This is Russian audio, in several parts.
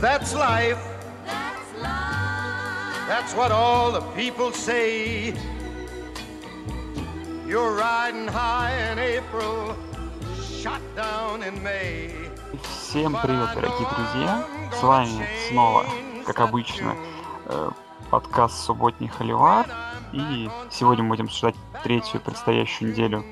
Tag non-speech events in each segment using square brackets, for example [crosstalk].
That's life. That's life. That's what all the people say. You're riding high in April, shot down in May. Всем привет, дорогие друзья! С вами снова, как обычно, э, подкаст «Субботний Холивар». И сегодня мы будем обсуждать третью предстоящую неделю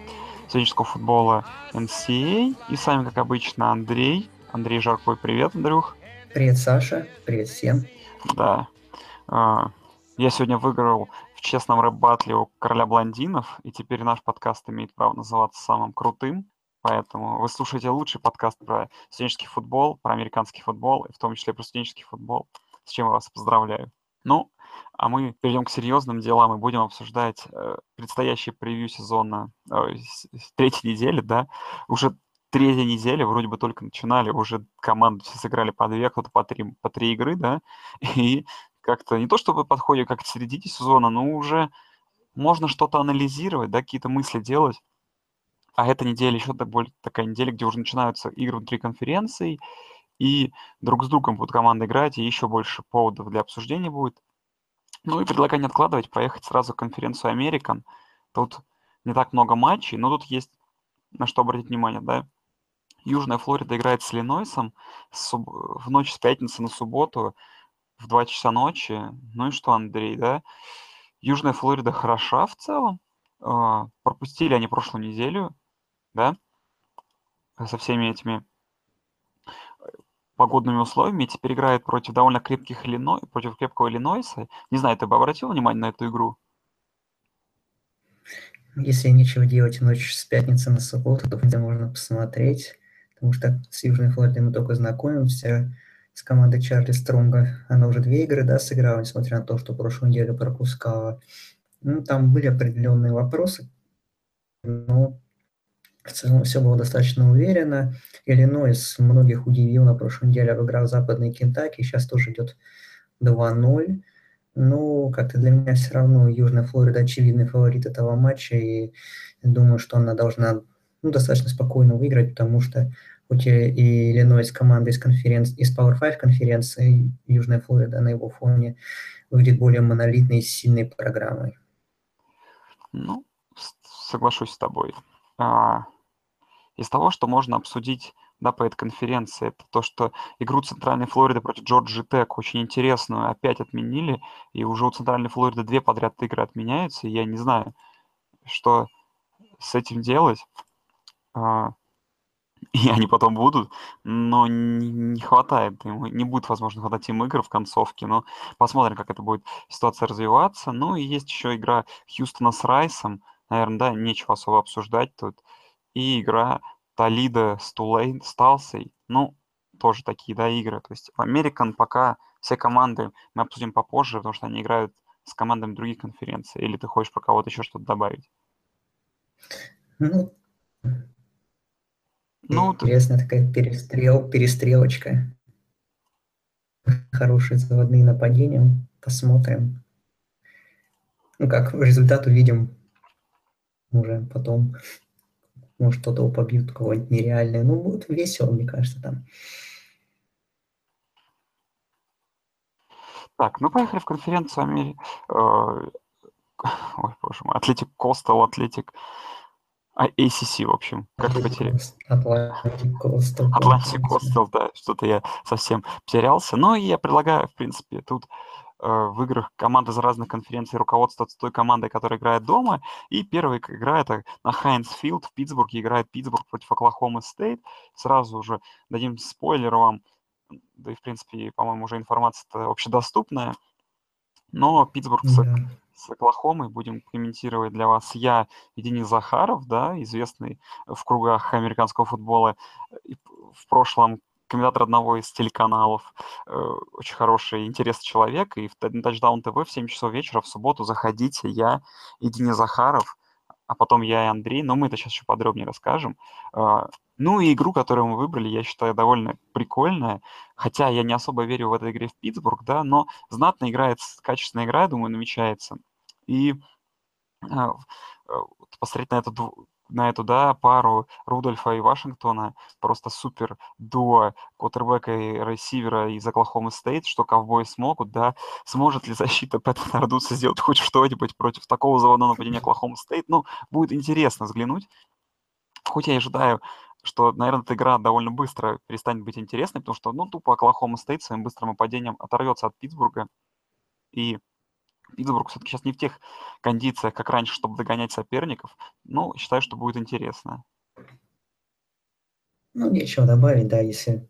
студенческого футбола NCAA. И с вами, как обычно, Андрей. Андрей Жаркой, привет, Андрюх. Привет, Саша. Привет всем. Да. А, я сегодня выиграл в честном рэп-батле у короля блондинов, и теперь наш подкаст имеет право называться самым крутым. Поэтому вы слушаете лучший подкаст про студенческий футбол, про американский футбол, и в том числе про студенческий футбол, с чем я вас поздравляю. Ну, а мы перейдем к серьезным делам и будем обсуждать э, предстоящий превью сезона э, третьей недели, да. Уже третья неделя, вроде бы только начинали, уже команды все сыграли по две, кто-то по три, по три игры, да, [laughs] и как-то не то чтобы подходит как к середине сезона, но уже можно что-то анализировать, да, какие-то мысли делать. А эта неделя еще такая неделя, где уже начинаются игры внутри конференций, и друг с другом будут команды играть, и еще больше поводов для обсуждения будет. Ну и предлагаю не откладывать, поехать сразу конференцию Американ. Тут не так много матчей, но тут есть на что обратить внимание, да. Южная Флорида играет с Иллинойсом в ночь с пятницы на субботу в 2 часа ночи. Ну и что, Андрей, да? Южная Флорида хороша в целом. А, пропустили они прошлую неделю, да, со всеми этими погодными условиями. Теперь играет против довольно крепких Иллиной, против крепкого Иллинойса. Не знаю, ты бы обратил внимание на эту игру? Если нечего делать ночь с пятницы на субботу, то где можно посмотреть потому что с Южной Флоридой мы только знакомимся, с командой Чарли Стронга она уже две игры, да, сыграла, несмотря на то, что прошлую неделю пропускала. Ну, там были определенные вопросы, но в целом все было достаточно уверенно. Иллинойс многих удивил на прошлой неделе, обыграл западный Кентаки, сейчас тоже идет 2-0. Ну, как-то для меня все равно Южная Флорида очевидный фаворит этого матча, и думаю, что она должна ну, достаточно спокойно выиграть, потому что хоть и Иллинойс команда из конференции, из Power 5 конференции, Южная Флорида на его фоне выглядит более монолитной и сильной программой. Ну, соглашусь с тобой. А, из того, что можно обсудить да, по этой конференции, это то, что игру Центральной Флориды против Джорджи Тек очень интересную опять отменили, и уже у Центральной Флориды две подряд игры отменяются, и я не знаю, что с этим делать. А, [laughs] и они потом будут, но не, не хватает, не будет, возможно, хватать им игр в концовке, но посмотрим, как это будет ситуация развиваться. Ну и есть еще игра Хьюстона с Райсом, наверное, да, нечего особо обсуждать тут. И игра Толида с Тулейн, с Талсой, ну, тоже такие, да, игры. То есть в Американ пока все команды мы обсудим попозже, потому что они играют с командами других конференций. Или ты хочешь про кого-то еще что-то добавить? Ну, ну, Интересная такая перестрел, перестрелочка. Хорошие заводные нападения. Посмотрим. Ну как, результат увидим уже потом. Может, кто-то побьют, кого-нибудь нереальное. Ну, будет весело, мне кажется, там. Так, ну поехали в конференцию Амери... Э, ой, боже мой, Athletic Coastal, Athletic а, ACC, в общем, как то потерял. Atlantic Coastal, да, что-то я совсем потерялся. Но я предлагаю, в принципе, тут э, в играх команды из разных конференций руководствоваться той командой, которая играет дома. И первая игра это на Хайнс Филд в Питтсбурге играет Питтсбург против Оклахома Стейт. Сразу уже дадим спойлер вам, да и, в принципе, по-моему, уже информация общедоступная. Но Питтсбург да с Оклахомой будем комментировать для вас. Я и Денис Захаров, да, известный в кругах американского футбола, в прошлом комментатор одного из телеканалов, э, очень хороший, интересный человек, и в Touchdown TV в 7 часов вечера в субботу заходите, я и Денис Захаров, а потом я и Андрей, но мы это сейчас еще подробнее расскажем. А, ну и игру, которую мы выбрали, я считаю довольно прикольная, хотя я не особо верю в этой игре в Питтсбург, да, но знатно играет, качественная игра, я думаю, намечается. И а, посмотреть на эту на эту, да, пару Рудольфа и Вашингтона, просто супер дуо квотербека и ресивера из Оклахомы Стейт, что ковбои смогут, да, сможет ли защита [laughs] Пэта Нардузи сделать хоть что-нибудь против такого заводного нападения Оклахомы Стейт, ну, будет интересно взглянуть. Хоть я и ожидаю, что, наверное, эта игра довольно быстро перестанет быть интересной, потому что, ну, тупо Оклахома Стейт своим быстрым нападением оторвется от Питтсбурга, и Питтсбург все-таки сейчас не в тех кондициях, как раньше, чтобы догонять соперников. Но считаю, что будет интересно. Ну, нечего добавить, да, если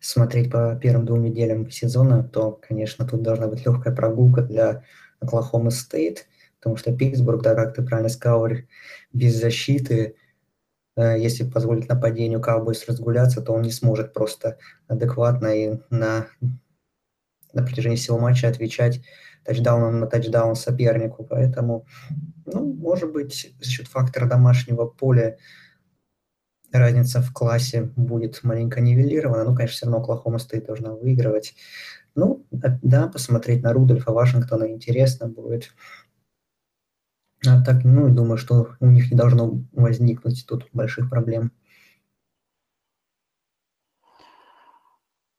смотреть по первым двум неделям сезона, то, конечно, тут должна быть легкая прогулка для Оклахома Стейт, потому что Питтсбург, да, как ты правильно сказал, без защиты, если позволить нападению Cowboys разгуляться, то он не сможет просто адекватно и на, на протяжении всего матча отвечать тачдауном на тачдаун сопернику. Поэтому, ну, может быть, за счет фактора домашнего поля разница в классе будет маленько нивелирована. Ну, конечно, все равно Оклахома стоит должна выигрывать. Ну, да, посмотреть на Рудольфа Вашингтона интересно будет. А так, ну, думаю, что у них не должно возникнуть тут больших проблем.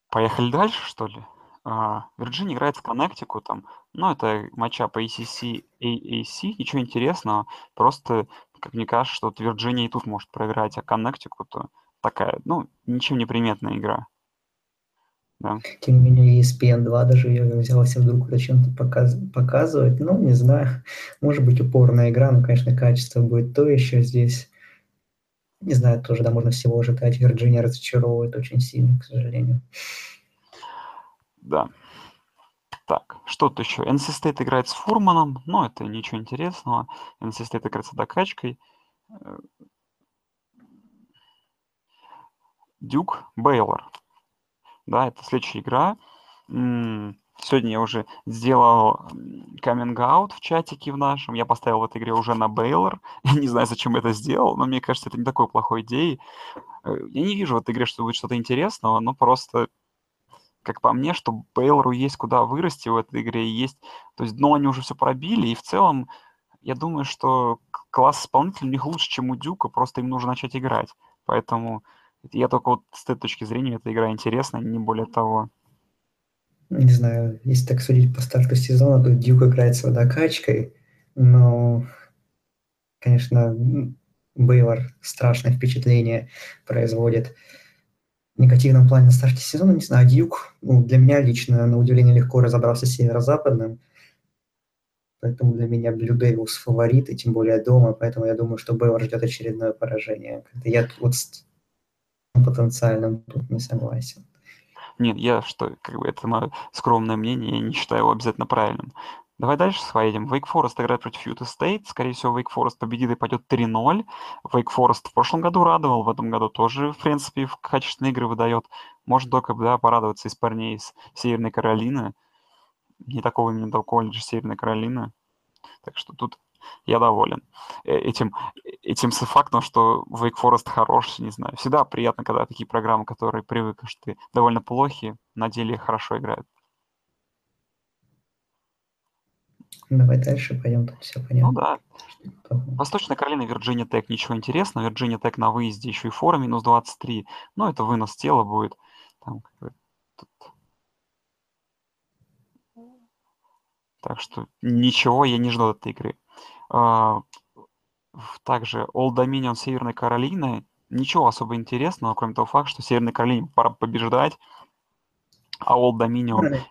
Поехали дальше, что ли? А, Вирджиния играет с Коннектикутом. Ну, это матча по ACC, AAC, ничего интересного. Просто, как мне кажется, что вот Вирджиния и тут может проиграть, а Коннектикуту такая, ну, ничем не приметная игра. Да. Тем не менее, ESPN 2 даже ее взялся вдруг зачем-то показ показывать. Ну, не знаю, [laughs] может быть упорная игра, но, конечно, качество будет то еще здесь. Не знаю, тоже, да, можно всего ожидать. Вирджиния разочаровывает очень сильно, к сожалению. Да. Так, что-то еще. NC State играет с Фурманом, но это ничего интересного. NC State играет с докачкой. Дюк Бейлор. Да, это следующая игра. Сегодня я уже сделал каминг в чатике в нашем. Я поставил в этой игре уже на Бейлор. [laughs] Я не знаю, зачем это сделал, но мне кажется, это не такой плохой идеей. Э, я не вижу в этой игре, что будет что-то интересного, но просто как по мне, что Бейлору есть куда вырасти в этой игре, есть, то есть дно они уже все пробили, и в целом я думаю, что класс исполнителей у них лучше, чем у Дюка, просто им нужно начать играть. Поэтому я только вот с этой точки зрения эта игра интересна, не более того. Не знаю, если так судить по старту сезона, то Дюк играет с водокачкой, но, конечно, Бейлор страшное впечатление производит негативном плане на старте сезона, не знаю, Дьюк, ну, для меня лично, на удивление, легко разобрался с северо-западным, поэтому для меня Блю Дэвилс фаворит, и тем более дома, поэтому я думаю, что Бейлор ждет очередное поражение. Я вот с потенциальным тут не согласен. Нет, я что, как бы это мое скромное мнение, я не считаю его обязательно правильным. Давай дальше поедем. Wake Forest играет против Utah State. Скорее всего, Wake Forest победит и пойдет 3-0. Wake Forest в прошлом году радовал, в этом году тоже, в принципе, в качественные игры выдает. Может только да, порадоваться из парней из Северной Каролины. Не такого именно колледжа Северной Каролины. Так что тут я доволен э, этим, этим фактом, что Wake Forest хорош, не знаю. Всегда приятно, когда такие программы, которые привыкли, что довольно плохи, на деле хорошо играют. Давай дальше пойдем, тут все понятно. Ну да. Восточная Каролина, Вирджиния Тек, ничего интересного. Вирджиния Тек на выезде еще и фора минус 23. Но это вынос тела будет. Там, как бы, тут... Так что ничего я не жду от этой игры. А, также Old Dominion Северной Каролины. Ничего особо интересного, кроме того факта, что Северной Каролине пора побеждать, а Old Dominion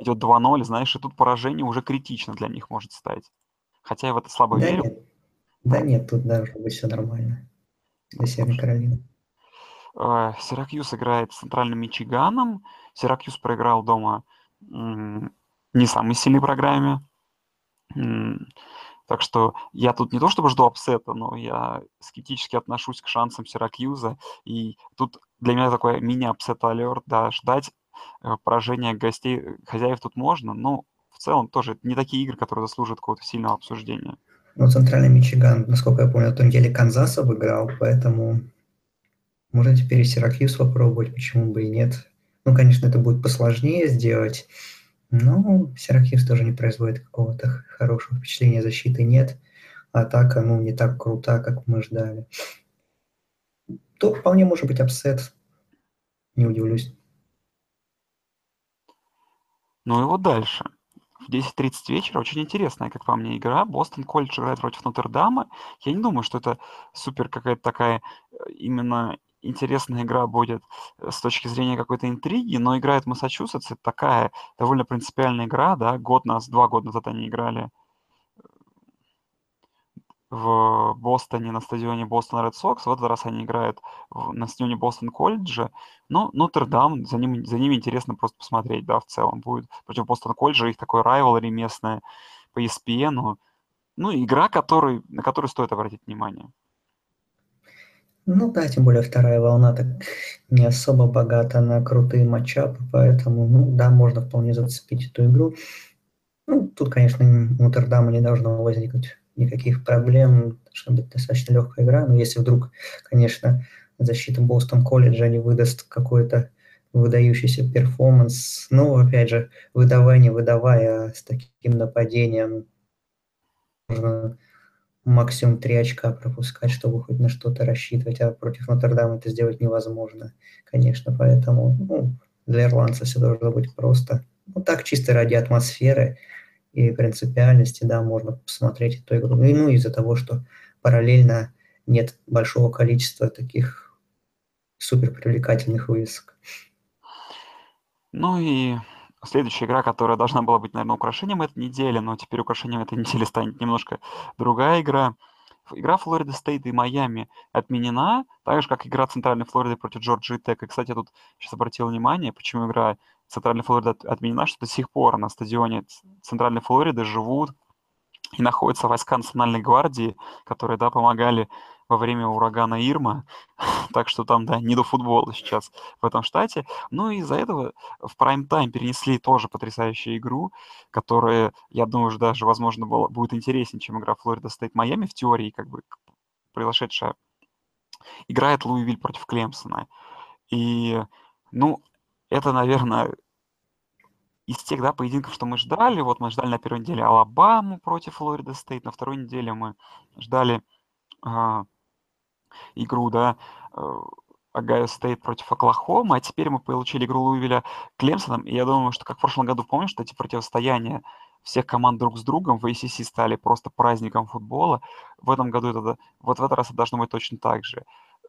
идет 2-0, знаешь, и тут поражение уже критично для них может стать. Хотя я в это слабо да верю. Нет. Да нет, тут должно быть все нормально. Для Северной Каролины. Э, Сиракьюз играет с Центральным Мичиганом. Сиракьюз проиграл дома не самой сильной программе. Так что я тут не то чтобы жду апсета, но я скептически отношусь к шансам Сиракьюза. И тут для меня такой мини-апсет алерт, да, ждать Э, поражение гостей, э, хозяев тут можно, но в целом тоже не такие игры, которые заслуживают какого-то сильного обсуждения. Ну, Центральный Мичиган, насколько я помню, на том деле Канзас обыграл, поэтому можно теперь и Сиракьюз попробовать, почему бы и нет. Ну, конечно, это будет посложнее сделать, но Сиракьюз тоже не производит какого-то хорошего впечатления, защиты нет. атака, ну, не так крута, как мы ждали. То вполне может быть upset, не удивлюсь. Ну и вот дальше. В 10.30 вечера очень интересная, как по мне, игра. Бостон Колледж играет против Нотр-Дама. Я не думаю, что это супер какая-то такая э, именно интересная игра будет э, с точки зрения какой-то интриги, но играет Массачусетс, это такая довольно принципиальная игра, да, год назад, два года назад они играли в Бостоне на стадионе Бостон Ред Сокс. В этот раз они играют на стадионе Бостон Колледжа. Но Нотр-Дам, за, ним, за ними интересно просто посмотреть, да, в целом будет. Против Бостон Колледжа их такой райвелри местное по ESPN. Ну, игра, который, на которую стоит обратить внимание. Ну да, тем более вторая волна так не особо богата на крутые матчапы, поэтому, ну да, можно вполне зацепить эту игру. Ну, тут, конечно, у Нотр-Дама не должно возникнуть никаких проблем, должна быть достаточно легкая игра, но если вдруг, конечно, защита Бостон колледжа не выдаст какой-то выдающийся перформанс, ну, опять же, выдавай, не выдавая, с таким нападением можно максимум три очка пропускать, чтобы хоть на что-то рассчитывать, а против Нотр-Дама это сделать невозможно, конечно, поэтому ну, для ирландцев все должно быть просто. Ну, так чисто ради атмосферы, и принципиальности, да, можно посмотреть эту игру. И, ну, из-за того, что параллельно нет большого количества таких супер привлекательных вывесок. Ну и следующая игра, которая должна была быть, наверное, украшением этой недели, но теперь украшением этой [laughs] недели станет немножко другая игра. Игра Флорида Стейт и Майами отменена, так же, как игра Центральной Флориды против Джорджии Тек. И, кстати, я тут сейчас обратил внимание, почему игра Центральной Флориды отменена, что до сих пор на стадионе Центральной Флориды живут и находятся войска Национальной гвардии, которые, да, помогали во время урагана Ирма, [laughs] так что там, да, не до футбола сейчас в этом штате. Ну и из-за этого в прайм-тайм перенесли тоже потрясающую игру, которая, я думаю, уже даже, возможно, была, будет интереснее, чем игра Флорида Стейт Майами в теории, как бы произошедшая. Играет Луивиль против Клемсона. И, ну, это, наверное, из тех да, поединков, что мы ждали. Вот мы ждали на первой неделе Алабаму против Флорида Стейт, на второй неделе мы ждали э, игру, да, Огайо Стейт против Оклахомы, а теперь мы получили игру Луивиля с Клемсоном, и я думаю, что как в прошлом году, помнишь, что эти противостояния всех команд друг с другом в ACC стали просто праздником футбола, в этом году это, вот в этот раз это должно быть точно так же.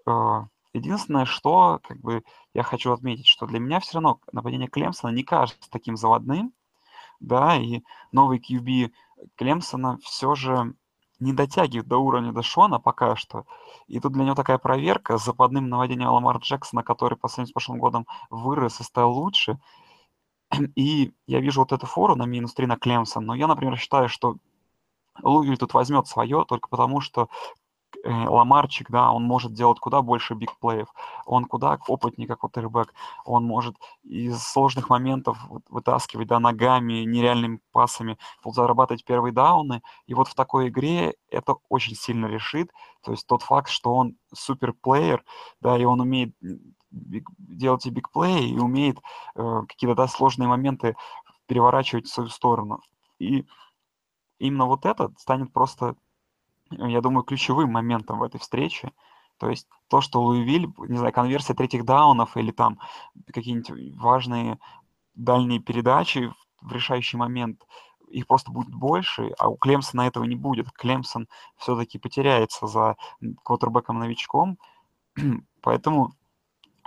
А, Единственное, что как бы я хочу отметить, что для меня все равно нападение Клемсона не кажется таким заводным, да, и новый QB Клемсона все же не дотягивает до уровня Дэшона пока что. И тут для него такая проверка с западным наводением Ламар Джексона, который по сравнению с прошлым годом вырос и стал лучше. И я вижу вот эту фору на минус 3 на Клемсон, но я, например, считаю, что Лугель тут возьмет свое только потому, что Ламарчик, да, он может делать куда больше бигплеев, он куда опытнее, как квотербек, он может из сложных моментов вытаскивать, да, ногами, нереальными пасами, зарабатывать первые дауны, и вот в такой игре это очень сильно решит, то есть тот факт, что он суперплеер, да, и он умеет делать и бигплей, и умеет э, какие-то, да, сложные моменты переворачивать в свою сторону. И именно вот это станет просто я думаю, ключевым моментом в этой встрече. То есть то, что Луивиль, не знаю, конверсия третьих даунов или там какие-нибудь важные дальние передачи в решающий момент, их просто будет больше, а у Клемсона этого не будет. Клемсон все-таки потеряется за квотербеком-новичком, [clears throat] поэтому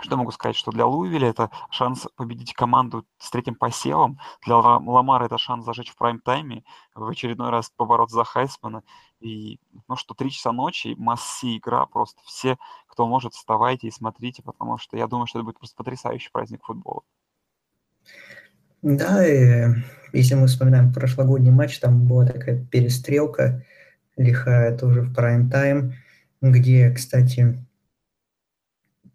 что могу сказать, что для Луивиля это шанс победить команду с третьим посевом, для Ламара это шанс зажечь в прайм-тайме, в очередной раз побороться за Хайсмана. И, ну что, три часа ночи, масси игра, просто все, кто может, вставайте и смотрите, потому что я думаю, что это будет просто потрясающий праздник футбола. Да, и если мы вспоминаем прошлогодний матч, там была такая перестрелка лихая тоже в прайм-тайм, где, кстати,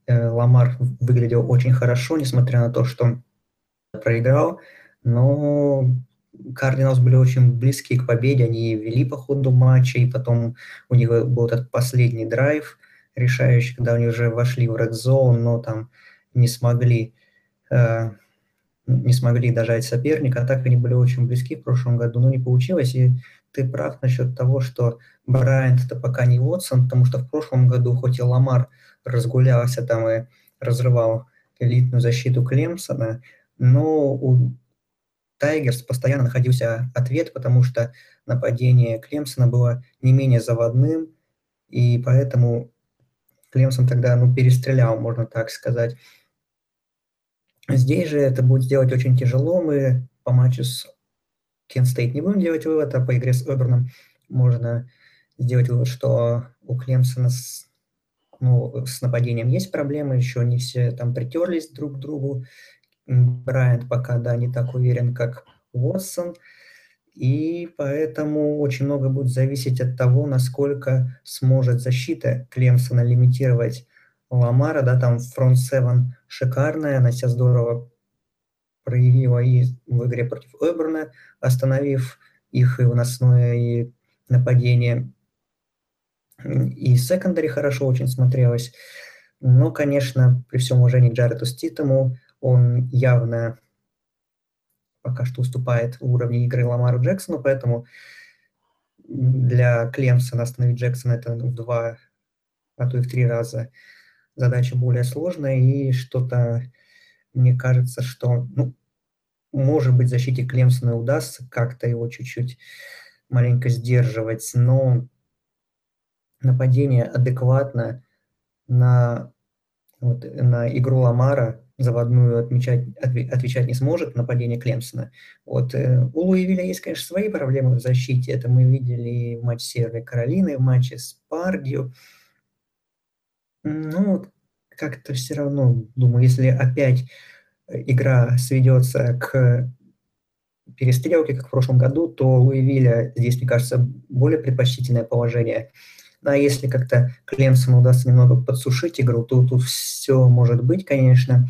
Ламар выглядел очень хорошо, несмотря на то, что проиграл, но Кардиналс были очень близки к победе, они вели по ходу матча, и потом у них был этот последний драйв решающий, когда они уже вошли в Red Zone, но там не смогли э, не смогли дожать соперника, а так они были очень близки в прошлом году, но не получилось, и ты прав насчет того, что Брайант это пока не Уотсон, потому что в прошлом году хоть и Ламар разгулялся там и разрывал элитную защиту Клемсона, но у Тайгерс постоянно находился ответ, потому что нападение Клемсона было не менее заводным, и поэтому Клемсон тогда ну, перестрелял, можно так сказать. Здесь же это будет сделать очень тяжело. Мы по матчу с Кент Стейт не будем делать вывод, а по игре с Оберном можно сделать вывод, что у Клемсона ну, с нападением есть проблемы, еще не все там притерлись друг к другу. Брайант пока, да, не так уверен, как Уотсон. И поэтому очень много будет зависеть от того, насколько сможет защита Клемсона лимитировать Ламара, да, там фронт 7 шикарная, она себя здорово проявила и в игре против Эберна, остановив их и выносное, и нападение. И секондари хорошо очень смотрелось. Но, конечно, при всем уважении к Джарету Ститому, он явно пока что уступает в уровне игры Ламару Джексону, поэтому для Клемсона остановить Джексона это в два, а то и в три раза задача более сложная, и что-то, мне кажется, что, ну, может быть, защите Клемсона удастся как-то его чуть-чуть маленько сдерживать, но нападение адекватно на, вот, на игру Ламара заводную отмечать, отвечать не сможет нападение Клемсона. Вот, э, у Луивиля есть, конечно, свои проблемы в защите. Это мы видели в матче Северной Каролины, в матче с Пардио. Ну, как-то все равно, думаю, если опять э, игра сведется к перестрелке, как в прошлом году, то Луивиля здесь, мне кажется, более предпочтительное положение. А если как-то Клемсону удастся немного подсушить игру, то тут все может быть, конечно.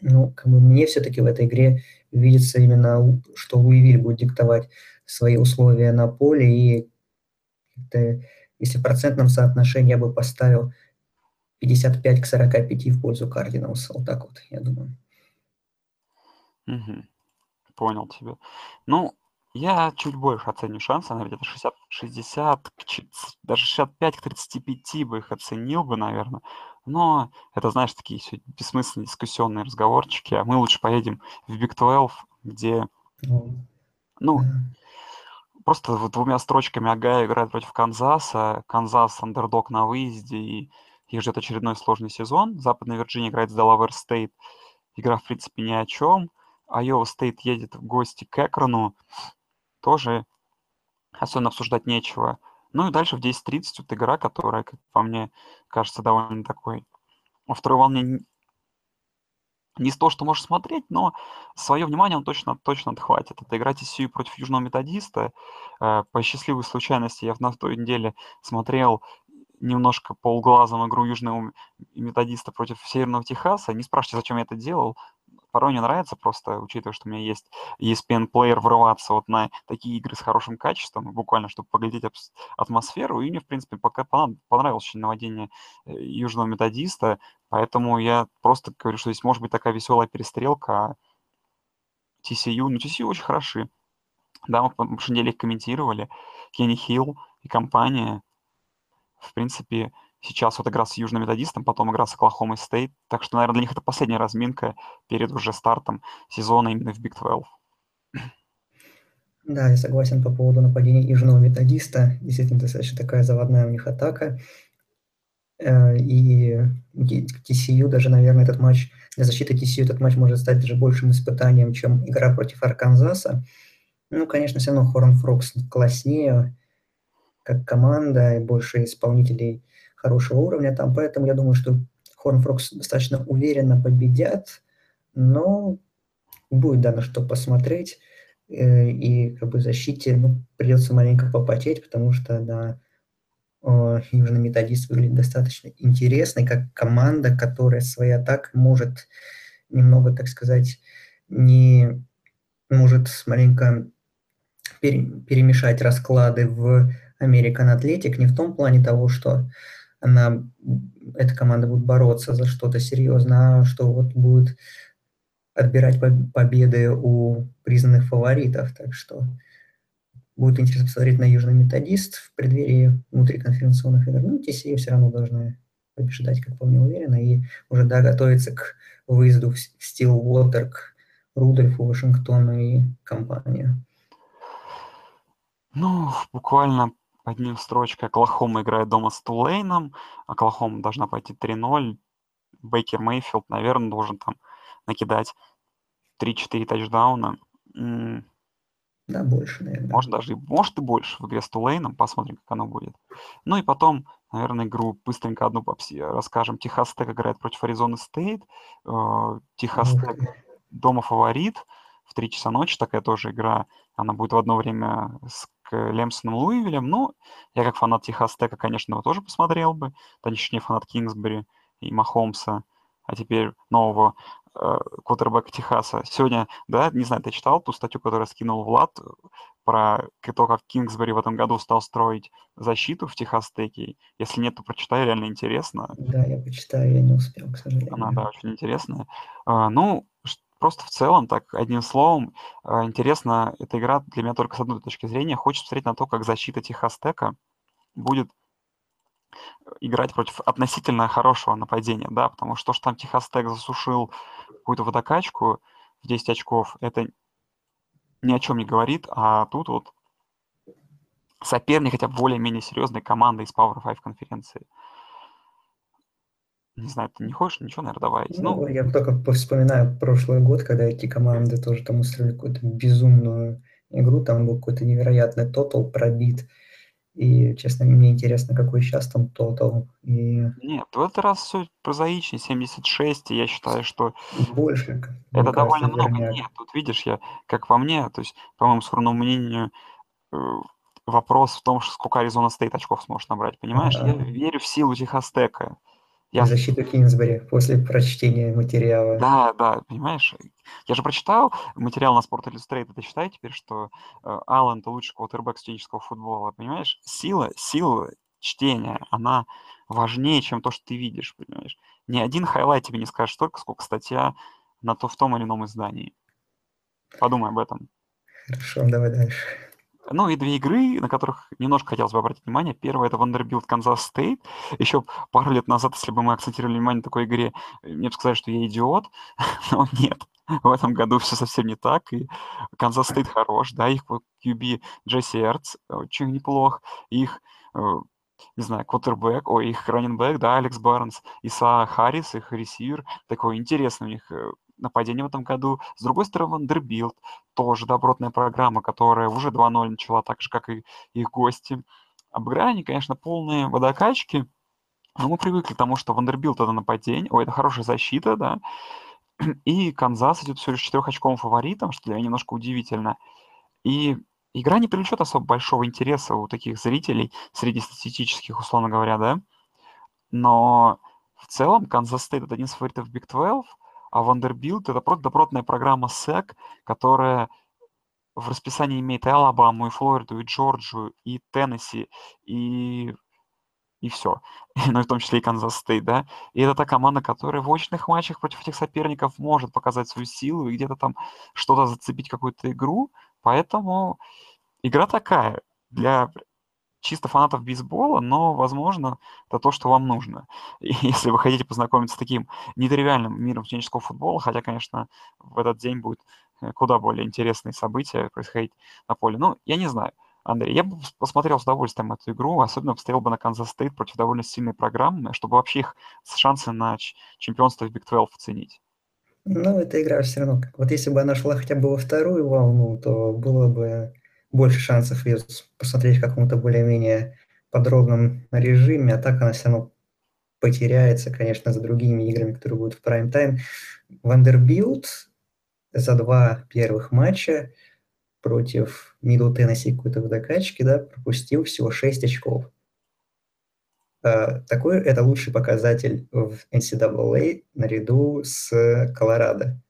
Ну, как бы мне все-таки в этой игре видится именно, что Луивиль будет диктовать свои условия на поле, и если в процентном соотношении я бы поставил 55 к 45 в пользу Кардиналса, вот так вот, я думаю. Угу. Понял тебя. Ну, я чуть больше оценю шансы, наверное, где-то 60, 60, даже 65 к 35 бы их оценил бы, наверное. Но это, знаешь, такие все бессмысленные дискуссионные разговорчики. А мы лучше поедем в Big 12, где, ну, просто вот двумя строчками Огайо играет против Канзаса. Канзас андердог на выезде, и их ждет очередной сложный сезон. Западная Вирджиния играет с Делавер Стейт. Игра, в принципе, ни о чем. Айова Стейт едет в гости к Акрону. Тоже особенно обсуждать нечего. Ну и дальше в 10.30 вот игра, которая, как по мне, кажется довольно такой во второй волне не то, что можешь смотреть, но свое внимание он точно, точно отхватит. Это игра TCU против Южного Методиста. Э, по счастливой случайности я на той неделе смотрел немножко полглазом игру Южного Методиста против Северного Техаса. Не спрашивайте, зачем я это делал порой не нравится просто, учитывая, что у меня есть ESPN Player, врываться вот на такие игры с хорошим качеством, буквально, чтобы поглядеть атмосферу. И мне, в принципе, пока понравилось очень наводение э, южного методиста, поэтому я просто говорю, что здесь может быть такая веселая перестрелка, а TCU, ну, TCU очень хороши. Да, мы в прошлой неделе их комментировали. Кенни Хилл и компания, в принципе, Сейчас вот игра с Южным Методистом, потом игра с Оклахомой Стейт. Так что, наверное, для них это последняя разминка перед уже стартом сезона именно в Big 12. Да, я согласен по поводу нападения Южного Методиста. Действительно, достаточно такая заводная у них атака. Э, и TCU даже, наверное, этот матч, для защиты TCU этот матч может стать даже большим испытанием, чем игра против Арканзаса. Ну, конечно, все равно Horned Frogs класснее, как команда, и больше исполнителей хорошего уровня там, поэтому я думаю, что Horned Frogs достаточно уверенно победят, но будет, да, на что посмотреть, э, и как бы защите ну, придется маленько попотеть, потому что, да, Южный Методист выглядит достаточно интересной, как команда, которая своей атакой может немного, так сказать, не может маленько перемешать расклады в American Athletic, не в том плане того, что она, эта команда будет бороться за что-то серьезно, а что вот будет отбирать победы у признанных фаворитов, так что будет интересно посмотреть на Южный Методист в преддверии внутриконференционных игр. Ну, TCU все равно должны побеждать, как по мне уверенно, и уже, да, готовиться к выезду в Стилуотер, к Рудольфу, Вашингтону и компанию. Ну, буквально одним строчкой. Оклахома играет дома с Тулейном. Оклахома должна пойти 3-0. Бейкер Мейфилд, наверное, должен там накидать 3-4 тачдауна. Да, больше, наверное. Может даже, может и больше в игре с Тулейном. Посмотрим, как оно будет. Ну и потом, наверное, игру быстренько одну расскажем. Техас Тек играет против Аризоны Стейт. Э, Техас Тек дома фаворит. В 3 часа ночи такая тоже игра. Она будет в одно время с Клемсоном-Луивилем. Ну, я как фанат Техас Тека, конечно, его тоже посмотрел бы. Точнее, фанат Кингсбери и Махомса а теперь нового э, квотербека Техаса. Сегодня, да, не знаю, ты читал ту статью, которую скинул Влад э, про то, как Кингсбери в этом году стал строить защиту в Техас Теке. Если нет, то прочитай, реально интересно. Да, я почитаю, я не успел, к сожалению. Она, да, очень интересная. А, ну, просто в целом, так, одним словом, а, интересно, эта игра для меня только с одной точки зрения. Хочется смотреть на то, как защита Техас Тека будет играть против относительно хорошего нападения, да, потому что то, что там Техас Тек засушил какую-то водокачку в 10 очков, это ни о чем не говорит, а тут вот соперник хотя бы более-менее серьезной команды из Power 5 конференции. Не знаю, ты не хочешь ничего, наверное, добавить? Ну, ну, я только вспоминаю прошлый год, когда эти команды тоже там устроили какую-то безумную игру, там был какой-то невероятный тотал пробит, и, честно, мне интересно, какой сейчас там тотал. И... Нет, в этот раз все прозаичнее, 76, и я считаю, что... Больше. Это довольно много. Верняк. Нет, тут видишь, я, как по мне, то есть, по моему скромному мнению, э, вопрос в том, сколько Аризона Стейт очков сможет набрать, понимаешь? А-а-а. Я верю в силу Техастека. Я... Защиту Кинсбери после прочтения материала. Да, да, понимаешь? Я же прочитал материал на Sport Illustrated, и считаю теперь, что э, Аллен – это лучший квотербек студенческого футбола, понимаешь? Сила, сила чтения, она важнее, чем то, что ты видишь, понимаешь? Ни один highlight тебе не скажет столько, сколько статья на то в том или ином издании. Подумай об этом. Хорошо, давай дальше. Ну и две игры, на которых немножко хотелось бы обратить внимание. Первая — это Vanderbilt Kansas State. Еще пару лет назад, если бы мы акцентировали внимание на такой игре, мне бы сказали, что я идиот. [laughs] Но нет, в этом году все совсем не так. И Kansas State хорош, да, их QB Джесси Эртц очень неплох. Их э, не знаю, квотербек, ой, их running back, да, Алекс Барнс, Иса Харрис, их ресивер, такой интересный у них э, нападение в этом году. С другой стороны, Вандербилт, тоже добротная программа, которая уже 2-0 начала, так же, как и их гости. Обыграли они, конечно, полные водокачки, но мы привыкли к тому, что Вандербилт это нападение, ой, это хорошая защита, да, и Канзас идет всего лишь четырехочковым фаворитом, что для меня немножко удивительно. И игра не привлечет особо большого интереса у таких зрителей, среднестатистических, условно говоря, да. Но в целом Канзас Стейт это один из фаворитов Big 12, а Вандербилт это просто добротная программа SEC, которая в расписании имеет и Алабаму, и Флориду, и Джорджию, и Теннесси, и и все. [laughs] ну и в том числе и Канзас Стейт, да. И это та команда, которая в очных матчах против этих соперников может показать свою силу и где-то там что-то зацепить, какую-то игру. Поэтому игра такая для чисто фанатов бейсбола, но, возможно, это то, что вам нужно. [laughs] И если вы хотите познакомиться с таким нетривиальным миром студенческого футбола, хотя, конечно, в этот день будет э, куда более интересные события происходить на поле. Ну, я не знаю. Андрей, я бы посмотрел с удовольствием эту игру, особенно посмотрел бы на Канзас Стейт против довольно сильной программы, чтобы вообще их шансы на чемпионство в Big 12 оценить. Ну, эта игра все равно, вот если бы она шла хотя бы во вторую волну, то было бы больше шансов ее посмотреть в каком-то более-менее подробном режиме, а так она все равно потеряется, конечно, за другими играми, которые будут в прайм-тайм. Вандербилт за два первых матча против Мидл Теннесси какой-то водокачки, да, пропустил всего 6 очков. Э, такой это лучший показатель в NCAA наряду с Колорадо.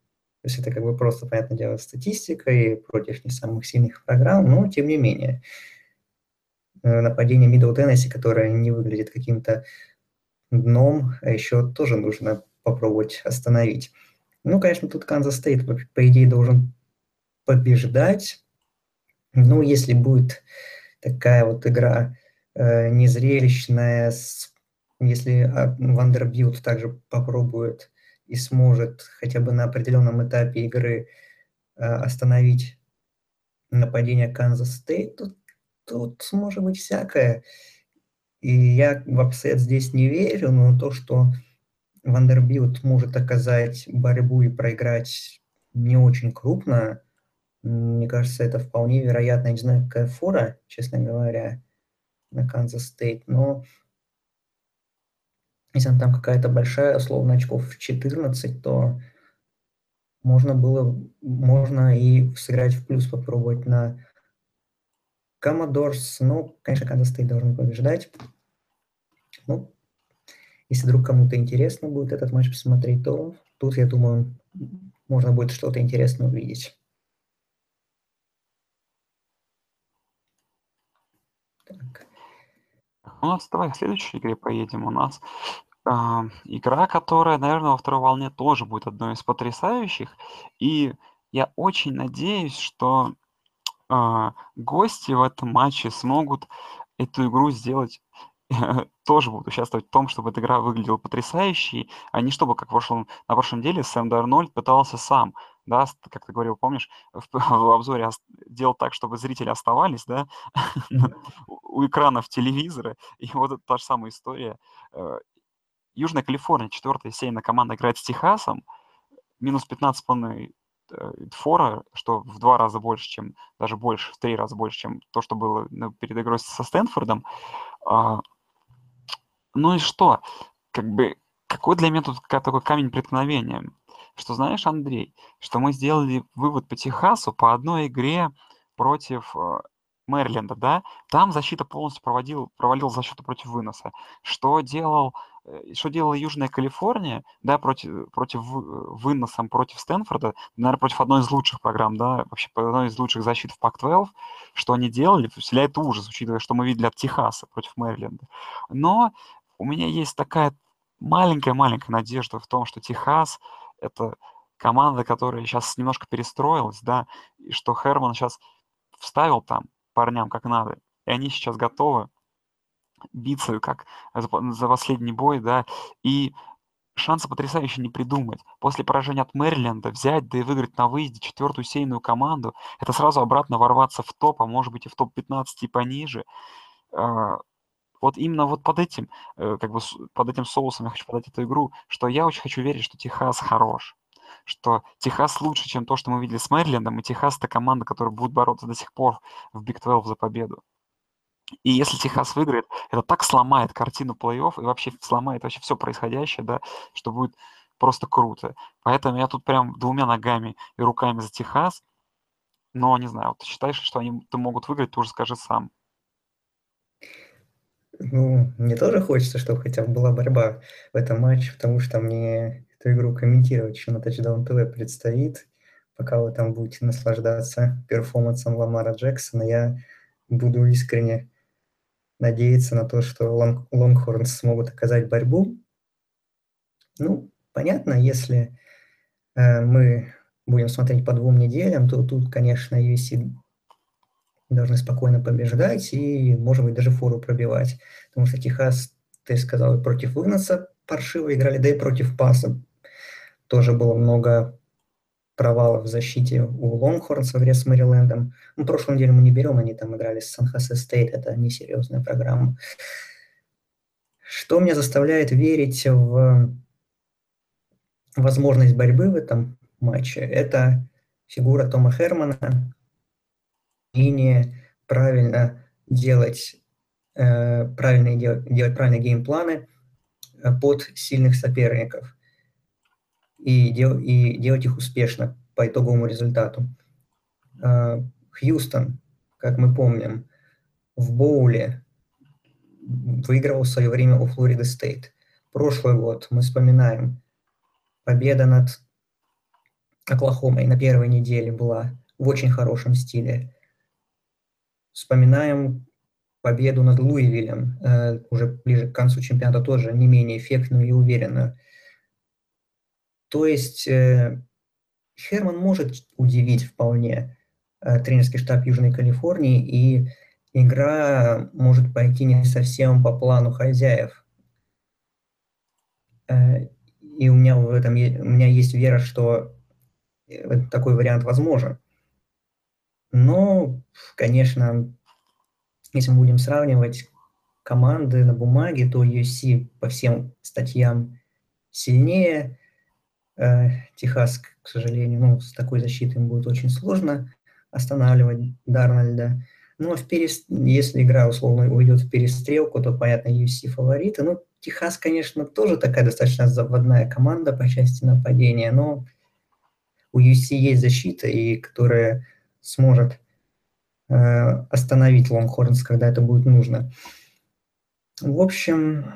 То есть это как бы просто, понятное дело, статистика и против не самых сильных программ, но тем не менее. Э, нападение Middle Tennessee, которое не выглядит каким-то дном, а еще тоже нужно попробовать остановить. Ну, конечно, тут Канзас Стейт, по идее, должен побеждать. Ну, если будет такая вот игра э, незрелищная, с, если а, Вандербилт также попробует и сможет хотя бы на определенном этапе игры э, остановить нападение Канзас Стейт, тут, тут может быть всякое. И я в upset здесь не верю, но то, что Вандербилт может оказать борьбу и проиграть не очень крупно, мне кажется, это вполне вероятно. Я не знаю, какая фора, честно говоря, на Канзас Стейт, но если там какая-то большая, условно, очков в 14, то можно было, можно и сыграть в плюс, попробовать на Commodores. Ну, конечно, Канзас Стейт должен побеждать. Ну, если вдруг кому-то интересно будет этот матч посмотреть, то тут, я думаю, можно будет что-то интересное увидеть. Так. У нас давай к следующей игре поедем. У нас э, игра, которая, наверное, во второй волне тоже будет одной из потрясающих. И я очень надеюсь, что э, гости в этом матче смогут эту игру сделать [laughs] тоже будут участвовать в том, чтобы эта игра выглядела потрясающей, а не чтобы, как в прошлом, на прошлом деле, Сэм Дарнольд пытался сам, да, как ты говорил, помнишь, [laughs] в, в обзоре делал так, чтобы зрители оставались, да, [laughs] у экранов телевизора, и вот это та же самая история. Э, Южная Калифорния, четвертая сейная команда играет с Техасом, минус 15,5 э, фора, что в два раза больше, чем, даже больше, в три раза больше, чем то, что было ну, перед игрой со Стэнфордом. Ну и что? Как бы, какой для меня тут такой камень преткновения? Что знаешь, Андрей, что мы сделали вывод по Техасу по одной игре против э, Мэриленда, да, там защита полностью проводил, провалил защиту против выноса. Что делал, э, что делала Южная Калифорния, да, против, против выносом против Стэнфорда, наверное, против одной из лучших программ, да, вообще одной из лучших защит в Пак-12, что они делали, вселяет ужас, учитывая, что мы видели от Техаса против Мэриленда. Но у меня есть такая маленькая-маленькая надежда в том, что Техас — это команда, которая сейчас немножко перестроилась, да, и что Херман сейчас вставил там парням как надо, и они сейчас готовы биться как за, последний бой, да, и шанса потрясающе не придумать. После поражения от Мэриленда взять, да и выиграть на выезде четвертую сейную команду, это сразу обратно ворваться в топ, а может быть и в топ-15 и пониже. Вот именно вот под этим, э, как бы под этим соусом я хочу подать эту игру, что я очень хочу верить, что Техас хорош, что Техас лучше, чем то, что мы видели с Мэрилендом, и Техас это команда, которая будет бороться до сих пор в Биг 12 за победу. И если Техас выиграет, это так сломает картину плей-офф и вообще сломает вообще все происходящее, да, что будет просто круто. Поэтому я тут прям двумя ногами и руками за Техас. Но не знаю, вот ты считаешь, что они могут выиграть, ты уже скажи сам. Ну, мне тоже хочется, чтобы хотя бы была борьба в этом матче, потому что мне эту игру комментировать еще на Touchdown TV предстоит. Пока вы там будете наслаждаться перформансом Ламара Джексона, я буду искренне надеяться на то, что Лонг, Лонгхорнс смогут оказать борьбу. Ну, понятно, если э, мы будем смотреть по двум неделям, то тут, конечно, USC должны спокойно побеждать и, может быть, даже фору пробивать. Потому что Техас, ты сказал, против выноса паршиво играли, да и против паса тоже было много провалов в защите у Лонгхорнс в игре с Мэрилендом. Ну, прошлую неделю мы не берем, они там играли с Сан-Хосе Стейт, это несерьезная программа. Что меня заставляет верить в возможность борьбы в этом матче, это фигура Тома Хермана, умение правильно делать, э, правильные, делать, делать правильные геймпланы э, под сильных соперников и, дел, и делать их успешно по итоговому результату. Э, Хьюстон, как мы помним, в боуле выигрывал в свое время у Флорида Стейт. Прошлый год мы вспоминаем, победа над Оклахомой на первой неделе была в очень хорошем стиле. Вспоминаем победу над Луивилем, э, уже ближе к концу чемпионата тоже не менее эффектную и уверенную. То есть э, Херман может удивить вполне э, тренерский штаб Южной Калифорнии, и игра может пойти не совсем по плану хозяев. Э, и у меня в этом у меня есть вера, что э, такой вариант возможен. Но, конечно, если мы будем сравнивать команды на бумаге, то UFC по всем статьям сильнее. Э, Техас, к сожалению, ну, с такой защитой им будет очень сложно останавливать Дарнольда. Ну, а в перес... если игра условно уйдет в перестрелку, то, понятно, UFC фавориты. Ну, Техас, конечно, тоже такая достаточно заводная команда по части нападения, но у UFC есть защита, и которая сможет э, остановить Лонгхорнс, когда это будет нужно. В общем,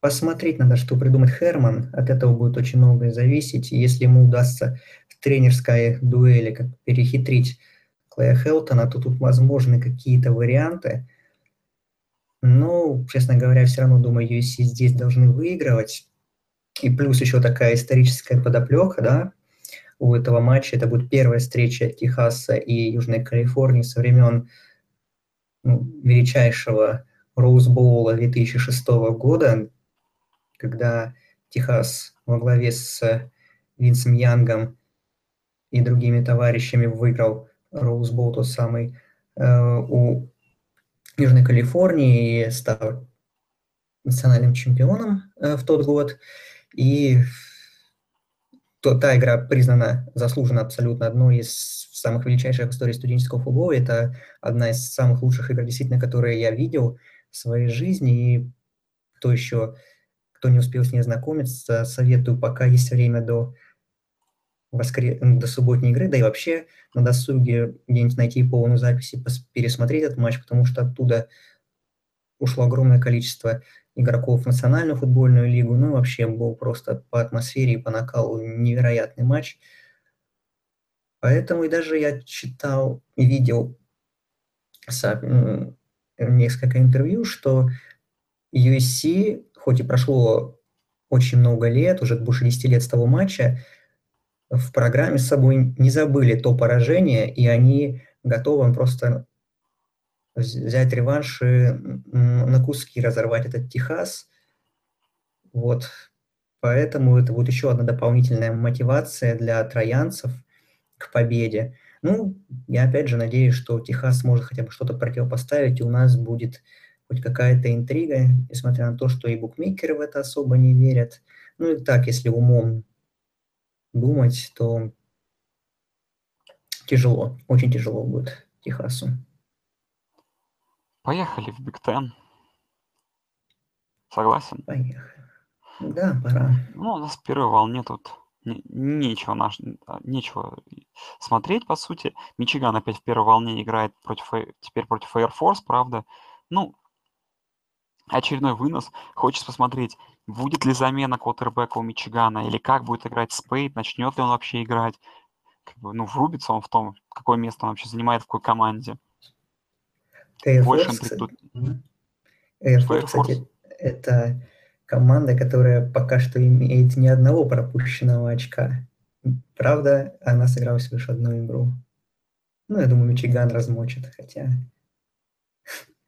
посмотреть надо, что придумать Херман. От этого будет очень многое зависеть. Если ему удастся в тренерской дуэли как перехитрить Клея Хелтона, то тут возможны какие-то варианты. Но, честно говоря, все равно думаю, UFC здесь должны выигрывать. И плюс еще такая историческая подоплека, да, у этого матча. Это будет первая встреча Техаса и Южной Калифорнии со времен ну, величайшего Роузбоула 2006 года, когда Техас во главе с Винсом Янгом и другими товарищами выиграл Роузбоул тот самый э, у Южной Калифорнии и стал национальным чемпионом э, в тот год. И то, та игра признана заслуженно абсолютно одной из самых величайших в истории студенческого футбола. Это одна из самых лучших игр, действительно, которые я видел в своей жизни. И кто еще, кто не успел с ней знакомиться, советую, пока есть время до, воскре... до субботней игры, да и вообще на досуге где-нибудь найти полную запись и пересмотреть этот матч, потому что оттуда ушло огромное количество игроков в национальную футбольную лигу. Ну, вообще был просто по атмосфере и по накалу невероятный матч. Поэтому и даже я читал и видел несколько интервью, что USC, хоть и прошло очень много лет, уже больше 10 лет с того матча, в программе с собой не забыли то поражение, и они готовы просто взять реванш и на куски разорвать этот Техас. Вот. Поэтому это будет еще одна дополнительная мотивация для троянцев к победе. Ну, я опять же надеюсь, что Техас может хотя бы что-то противопоставить, и у нас будет хоть какая-то интрига, несмотря на то, что и букмекеры в это особо не верят. Ну и так, если умом думать, то тяжело, очень тяжело будет Техасу. Поехали в Биг Тен. Согласен? Поехали. Да, пора. Ну, у нас в первой волне тут нечего, наш, а, нечего смотреть, по сути. Мичиган опять в первой волне играет против, теперь против Air Force, правда. Ну, очередной вынос. Хочется посмотреть, будет ли замена квотербека у Мичигана, или как будет играть Спейд, начнет ли он вообще играть. Как бы, ну, врубится он в том, какое место он вообще занимает, в какой команде. Air Больше Force, Air Force, кстати, это команда, которая пока что имеет ни одного пропущенного очка. Правда, она сыграла всего лишь одну игру. Ну, я думаю, Мичиган размочит, хотя...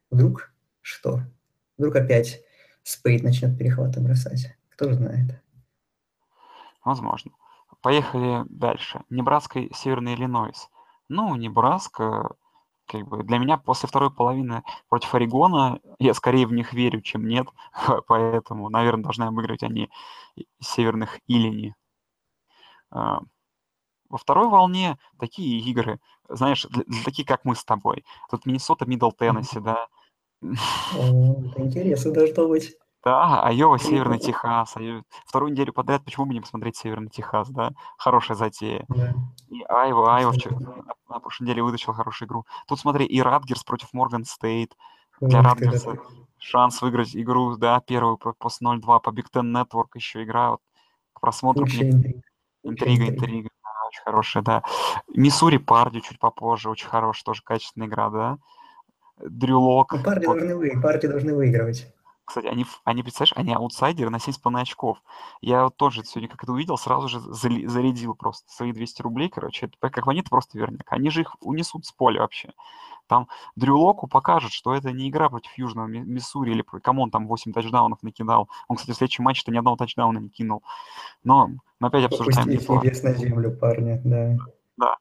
Вдруг что? Вдруг опять Спейд начнет перехваты бросать. Кто знает. Возможно. Поехали дальше. Небраска, Северный Иллинойс. Ну, Небраска как бы для меня после второй половины против Орегона я скорее в них верю, чем нет, [laughs] поэтому, наверное, должны обыгрывать они северных Илини. А, во второй волне такие игры, знаешь, для, для таких, как мы с тобой. Тут Миннесота, Мидл Теннесси, да. Это интересно должно быть. Да, Айова, Северный Техас. Вторую неделю подряд, почему бы не посмотреть Северный Техас, да? Хорошая затея. Да. И Айва, Айва вчера, на, прошлой неделе вытащил хорошую игру. Тут смотри, и Радгерс против Морган Стейт. Для Радгерса шанс выиграть игру, да, первую после 0-2 по Big Ten Network еще игра. Вот, к просмотру. Интрига, интрига, интрига. Да, очень хорошая, да. Миссури Парди чуть попозже, очень хорошая, тоже качественная игра, да. Дрю Лок. Ну, парни, вот. должны, вы, парни должны выигрывать. Кстати, они, они, представляешь, они аутсайдеры на 7,5 очков. Я вот тоже сегодня, как это увидел, сразу же зарядил просто свои 200 рублей, короче. Это, как это просто верняк. Они же их унесут с поля вообще. Там Дрю Локу покажет, что это не игра против Южного Миссури или кому он там 8 тачдаунов накидал. Он, кстати, в следующем матче-то ни одного тачдауна не кинул. Но мы опять обсуждаем не то. на землю, парня, да. Да,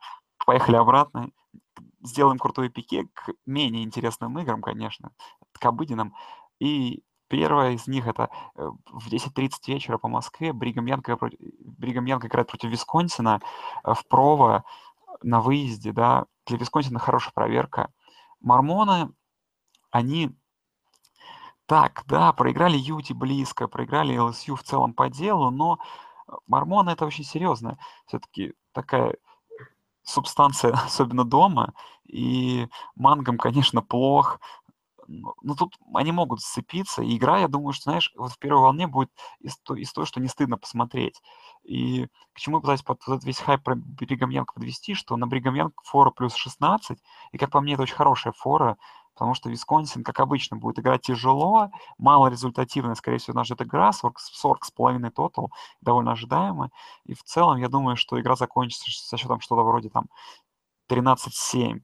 поехали обратно. Сделаем крутой пике к менее интересным играм, конечно, к обыденным. И Первая из них это э, в 10.30 вечера по Москве Бригам Янг, Бригам Янг играет против Висконсина э, в Прово на выезде, да. Для Висконсина хорошая проверка. Мормоны, они так, да, проиграли Юти близко, проиграли ЛСЮ в целом по делу, но Мормоны это очень серьезно. Все-таки такая субстанция, [laughs] особенно дома, и мангам, конечно, плох, ну, тут они могут сцепиться, и игра, я думаю, что, знаешь, вот в первой волне будет из, то, из того, что не стыдно посмотреть. И к чему пытаюсь под вот этот весь хайп про Бригам Янг подвести, что на Бригам Янг фора плюс 16, и, как по мне, это очень хорошая фора, потому что Висконсин, как обычно, будет играть тяжело, мало результативно, скорее всего, нас ждет игра, 40, 40 с половиной тотал, довольно ожидаемо, и в целом, я думаю, что игра закончится со счетом что-то вроде там 13-7.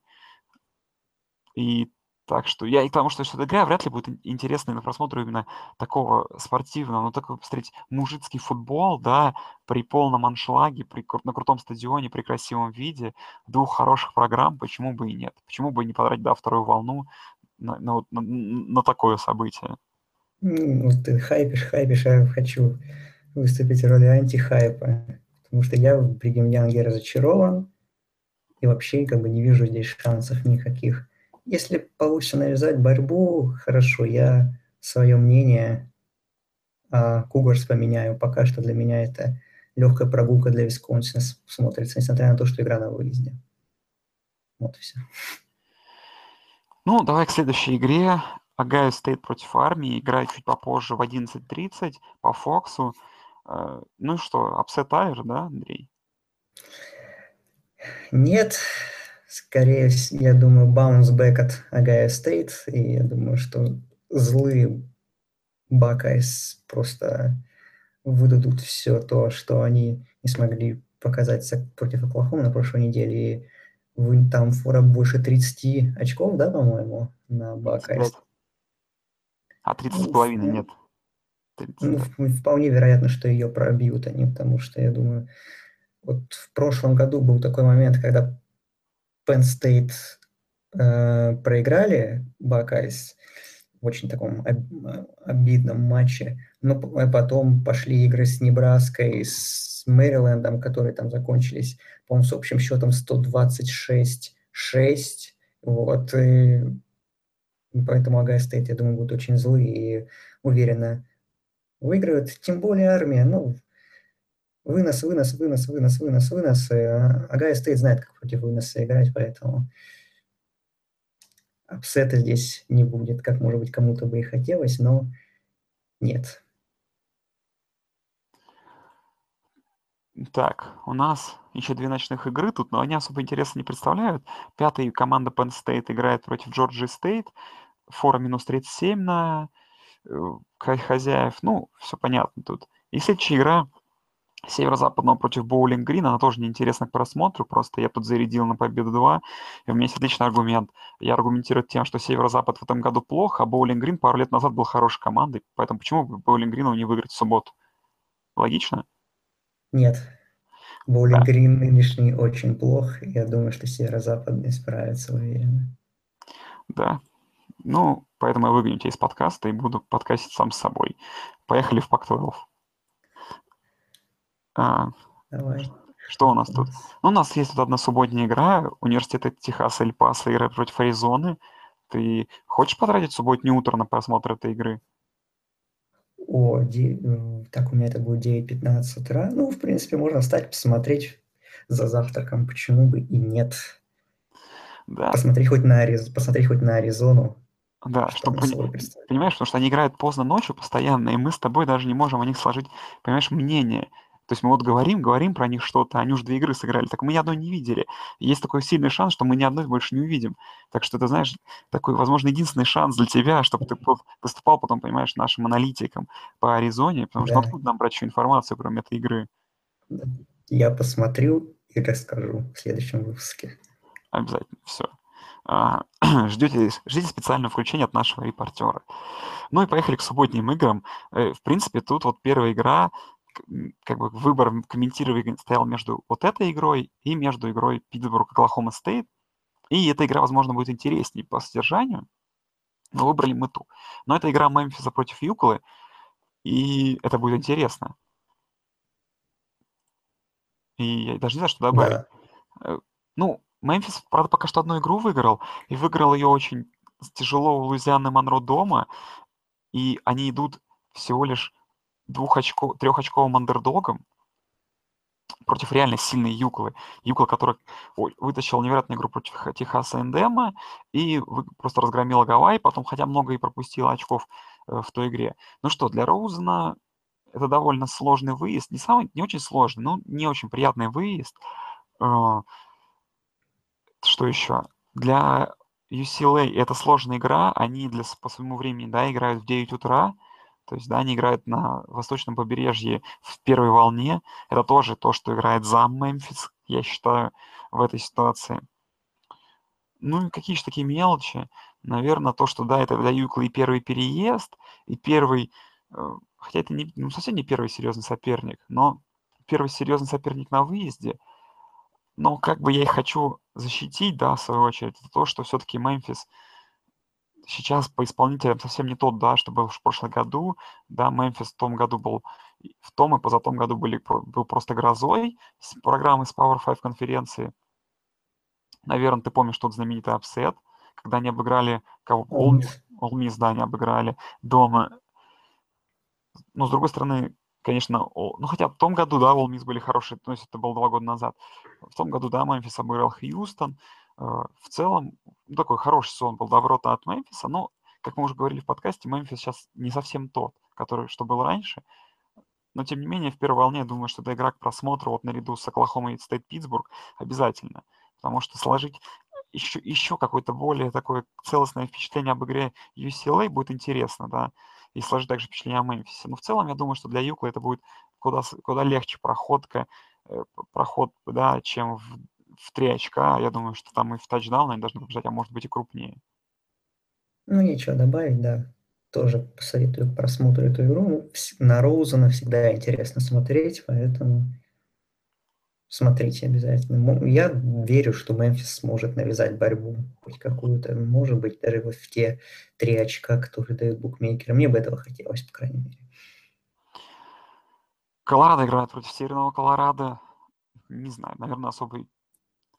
И так что я и потому что эта игра вряд ли будет интересной на просмотр именно такого спортивного, но такой, посмотреть, мужицкий футбол, да, при полном аншлаге, при, на крутом стадионе, при красивом виде, двух хороших программ, почему бы и нет? Почему бы не подрать, да, вторую волну на, на, на, на такое событие? Ну, ты хайпишь, хайпишь, а хочу выступить в роли антихайпа, потому что я в Бригем Янге разочарован и вообще как бы не вижу здесь шансов никаких если получится навязать борьбу, хорошо, я свое мнение о Кугарс поменяю. Пока что для меня это легкая прогулка для Висконсина смотрится, несмотря на то, что игра на выезде. Вот и все. Ну, давай к следующей игре. Огайо Стейт против армии. Играет чуть попозже в 11.30 по Фоксу. Э, ну что, upset alert, да, Андрей? Нет, скорее, я думаю, bounce-back от Огайо Стейт, и я думаю, что злые Buckeyes просто выдадут все то, что они не смогли показать против Оклахомы на прошлой неделе. И вы, там фора больше 30 очков, да, по-моему, на Buckeyes? А 30 с ну, половиной нет. 30, ну, вполне вероятно, что ее пробьют они, потому что, я думаю, вот в прошлом году был такой момент, когда Penn State э, проиграли Buckeyes в очень таком об, обидном матче, но потом пошли игры с Небраской, с Мэрилендом, которые там закончились, по-моему, с общим счетом 126-6. Вот, и поэтому Огайо Стейт, я думаю, будут очень злые и уверенно выиграют. Тем более армия, ну, Вынос, вынос, вынос, вынос, вынос, вынос. Огайо Стейт знает, как против выноса играть, поэтому upset а здесь не будет, как, может быть, кому-то бы и хотелось, но нет. Так, у нас еще две ночных игры тут, но они особо интереса не представляют. Пятая команда Penn State играет против Georgia State. Фора минус 37 на э, хозяев. Ну, все понятно тут. И следующая игра Северо-западного против Боулинг Грин, она тоже неинтересна к просмотру, просто я тут зарядил на победу 2, и у меня есть отличный аргумент. Я аргументирую тем, что Северо-запад в этом году плохо, а Боулинг Грин пару лет назад был хорошей командой, поэтому почему бы Боулинг Грину не выиграть в субботу? Логично? Нет. Боулинг да. Грин нынешний очень плох, я думаю, что Северо-западный справится уверенно. Да. Ну, поэтому я выгоню тебя из подкаста и буду подкастить сам с собой. Поехали в Пак-12. А, Давай. Что у нас тут? Ну, у нас есть тут одна субботняя игра. Университет Техаса Эль Паса играет против Аризоны. Ты хочешь потратить субботнее утро на просмотр этой игры? О, де... Так у меня это будет 9.15 утра. Ну, в принципе, можно встать, посмотреть за завтраком. Почему бы и нет? Да. Посмотри хоть на, Ариз... посмотри хоть на Аризону. Да, что чтобы понимаешь, потому что они играют поздно ночью постоянно, и мы с тобой даже не можем о них сложить, понимаешь, мнение. То есть мы вот говорим, говорим про них что-то, они уже две игры сыграли, так мы ни одной не видели. Есть такой сильный шанс, что мы ни одной больше не увидим. Так что, ты знаешь, такой, возможно, единственный шанс для тебя, чтобы ты выступал потом, понимаешь, нашим аналитиком по Аризоне, потому что да. откуда нам брать еще информацию, кроме этой игры? Я посмотрю и расскажу в следующем выпуске. Обязательно, все. А, [clears throat] ждете, ждите специального включения от нашего репортера. Ну и поехали к субботним играм. Э, в принципе, тут вот первая игра, как бы выбор комментирования стоял между вот этой игрой и между игрой Питтсбург Оклахома Стейт. И эта игра, возможно, будет интереснее по содержанию, но выбрали мы ту. Но это игра Мемфиса против Юклы, и это будет интересно. И я даже не знаю, что добавить. Да. Э, ну, Мемфис, правда, пока что одну игру выиграл, и выиграл ее очень тяжело у Луизианы Монро дома, и они идут всего лишь двухочко, трехочковым андердогом против реально сильной Юклы. Юкла, которая вытащила невероятную игру против Техаса Эндема и просто разгромила Гавайи, потом, хотя много и пропустила очков э, в той игре. Ну что, для Роузена это довольно сложный выезд. Не самый, не очень сложный, но не очень приятный выезд. Э, что еще? Для UCLA это сложная игра, они для, по своему времени, да, играют в 9 утра, то есть, да, они играют на восточном побережье в первой волне. Это тоже то, что играет за Мемфис, я считаю, в этой ситуации. Ну и какие же такие мелочи? Наверное, то, что, да, это для Юкла и первый переезд, и первый, э, хотя это не, ну, совсем не первый серьезный соперник, но первый серьезный соперник на выезде. Но как бы я их хочу защитить, да, в свою очередь, это то, что все-таки Мемфис сейчас по исполнителям совсем не тот, да, что был в прошлом году. Да, Мемфис в том году был, в том и позатом году были, был просто грозой с программы с Power 5 конференции. Наверное, ты помнишь тот знаменитый upset, когда они обыграли кого? Ole Miss, Ole Miss, да, они обыграли дома. Но, с другой стороны, конечно, ну хотя в том году, да, Ole Miss были хорошие, то есть это было два года назад. В том году, да, Мемфис обыграл Хьюстон. Э, в целом, ну, такой хороший сон был доброта от Мемфиса, но, как мы уже говорили в подкасте, Мемфис сейчас не совсем тот, который, что был раньше. Но, тем не менее, в первой волне, я думаю, что это игра к просмотру вот наряду с Оклахомой и Стейт Питтсбург обязательно. Потому что сложить еще, еще какое-то более такое целостное впечатление об игре UCLA будет интересно, да, и сложить также впечатление о Мемфисе. Но в целом, я думаю, что для Юкла это будет куда, куда легче проходка, э, проход, да, чем в в 3 очка. Я думаю, что там и в тачдаун они должны побежать, а может быть и крупнее. Ну, нечего добавить, да. Тоже посоветую к просмотру эту игру. Ну, на Роузена всегда интересно смотреть, поэтому смотрите обязательно. Я верю, что Мемфис сможет навязать борьбу хоть какую-то, может быть, даже в те три очка, которые дают букмекеры. Мне бы этого хотелось, по крайней мере. Колорадо играет против Северного Колорадо. Не знаю, наверное, особый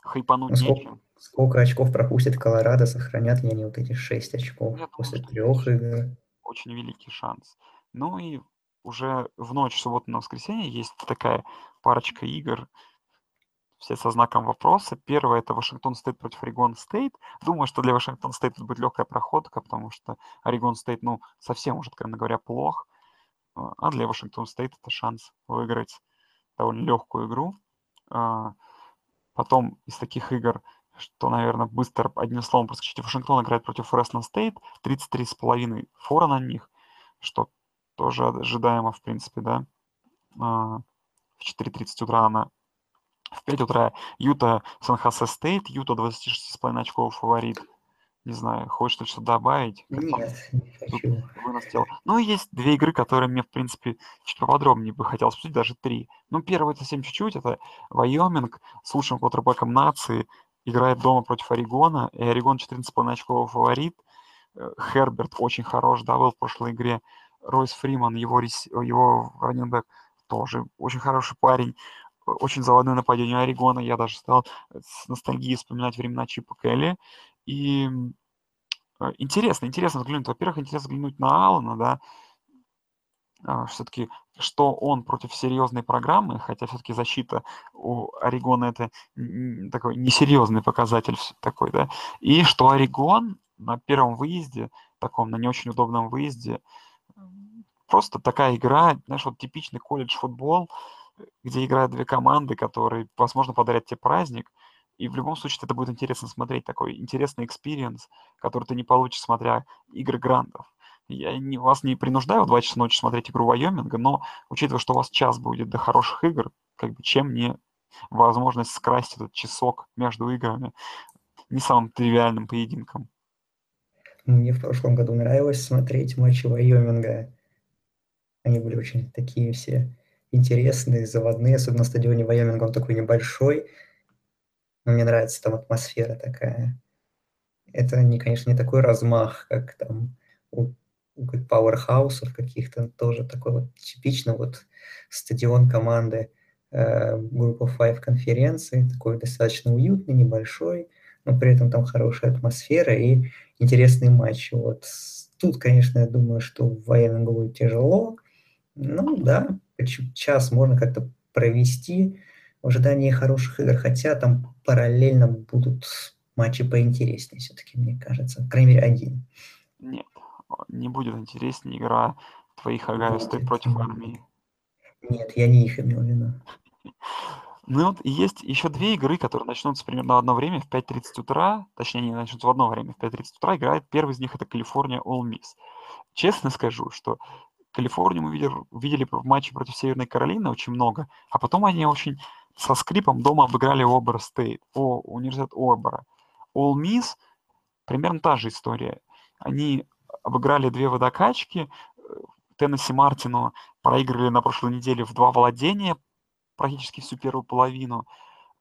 хайпануть ну, сколько, нечем. Сколько очков пропустит Колорадо, сохранят ли они вот эти 6 очков Я после трех игр? Очень великий шанс. Ну и уже в ночь субботы на воскресенье есть такая парочка игр, все со знаком вопроса. Первое это Вашингтон Стейт против Орегон Стейт. Думаю, что для Вашингтон Стейт будет легкая проходка, потому что Орегон Стейт, ну, совсем уже, откровенно говоря, плох. А для Вашингтон Стейт это шанс выиграть довольно легкую игру. Потом из таких игр, что, наверное, быстро одним словом проскочить, Вашингтон играет против Фресно Стейт, 33,5 фора на них, что тоже ожидаемо, в принципе, да. А, в 4.30 утра она в 5 утра Юта Сан-Хосе Стейт, Юта 26,5 очков фаворит. Не знаю, хочешь что-то добавить? Нет, не хочу. Вынос тела. Ну, есть две игры, которые мне, в принципе, чуть поподробнее бы хотелось обсудить, даже три. Ну, первый совсем чуть-чуть, это Вайоминг с лучшим квотербеком нации, играет дома против Орегона, и Орегон 14,5 очковый фаворит. Э, Херберт очень хорош, да, был в прошлой игре. Ройс Фриман, его, его раненбэк, тоже очень хороший парень очень заводное нападение Орегона. Я даже стал с ностальгией вспоминать времена Чипа Келли. И э, интересно, интересно взглянуть. Во-первых, интересно взглянуть на Алана, да, а, все-таки, что он против серьезной программы, хотя все-таки защита у Орегона это такой несерьезный показатель такой, да, и что Орегон на первом выезде, таком, на не очень удобном выезде, просто такая игра, знаешь, вот типичный college football, где играют две команды, которые, возможно, подарят тебе праздник, и в любом случае это будет интересно смотреть, такой интересный experience, который ты не получишь, смотря игры грандов. Я не, вас не принуждаю в 2 часа ночи смотреть игру Вайоминга, но учитывая, что у вас час будет до хороших игр, как бы чем не возможность скрасть этот часок между играми не самым тривиальным поединком. Мне в прошлом году нравилось смотреть матчи Вайоминга. Они были очень такие все интересные, заводные, особенно на стадионе Вайоминга, он такой небольшой, но мне нравится там атмосфера такая. Это, не, конечно, не такой размах, как там у, у пауэрхаусов каких-то, тоже такой вот типично вот стадион команды э, группа Five конференции, такой достаточно уютный, небольшой, но при этом там хорошая атмосфера и интересный матч. Вот тут, конечно, я думаю, что в военном тяжело. Ну да, час можно как-то провести в ожидании хороших игр, хотя там параллельно будут матчи поинтереснее все-таки, мне кажется. По крайней мере, один. Нет, не будет интереснее игра твоих Огайо Стейт против армии. Нет, я не их имел в виду. [laughs] Ну вот есть еще две игры, которые начнутся примерно в одно время, в 5.30 утра, точнее, они начнутся в одно время, в 5.30 утра играет. Первый из них это Калифорния Ole Miss. Честно скажу, что Калифорнию мы видели, видели в матче против Северной Каролины очень много, а потом они очень со скрипом дома обыграли Обер Стейт, о, университет Обера. All Miss примерно та же история. Они обыграли две водокачки, Теннесси Мартину проиграли на прошлой неделе в два владения, практически всю первую половину.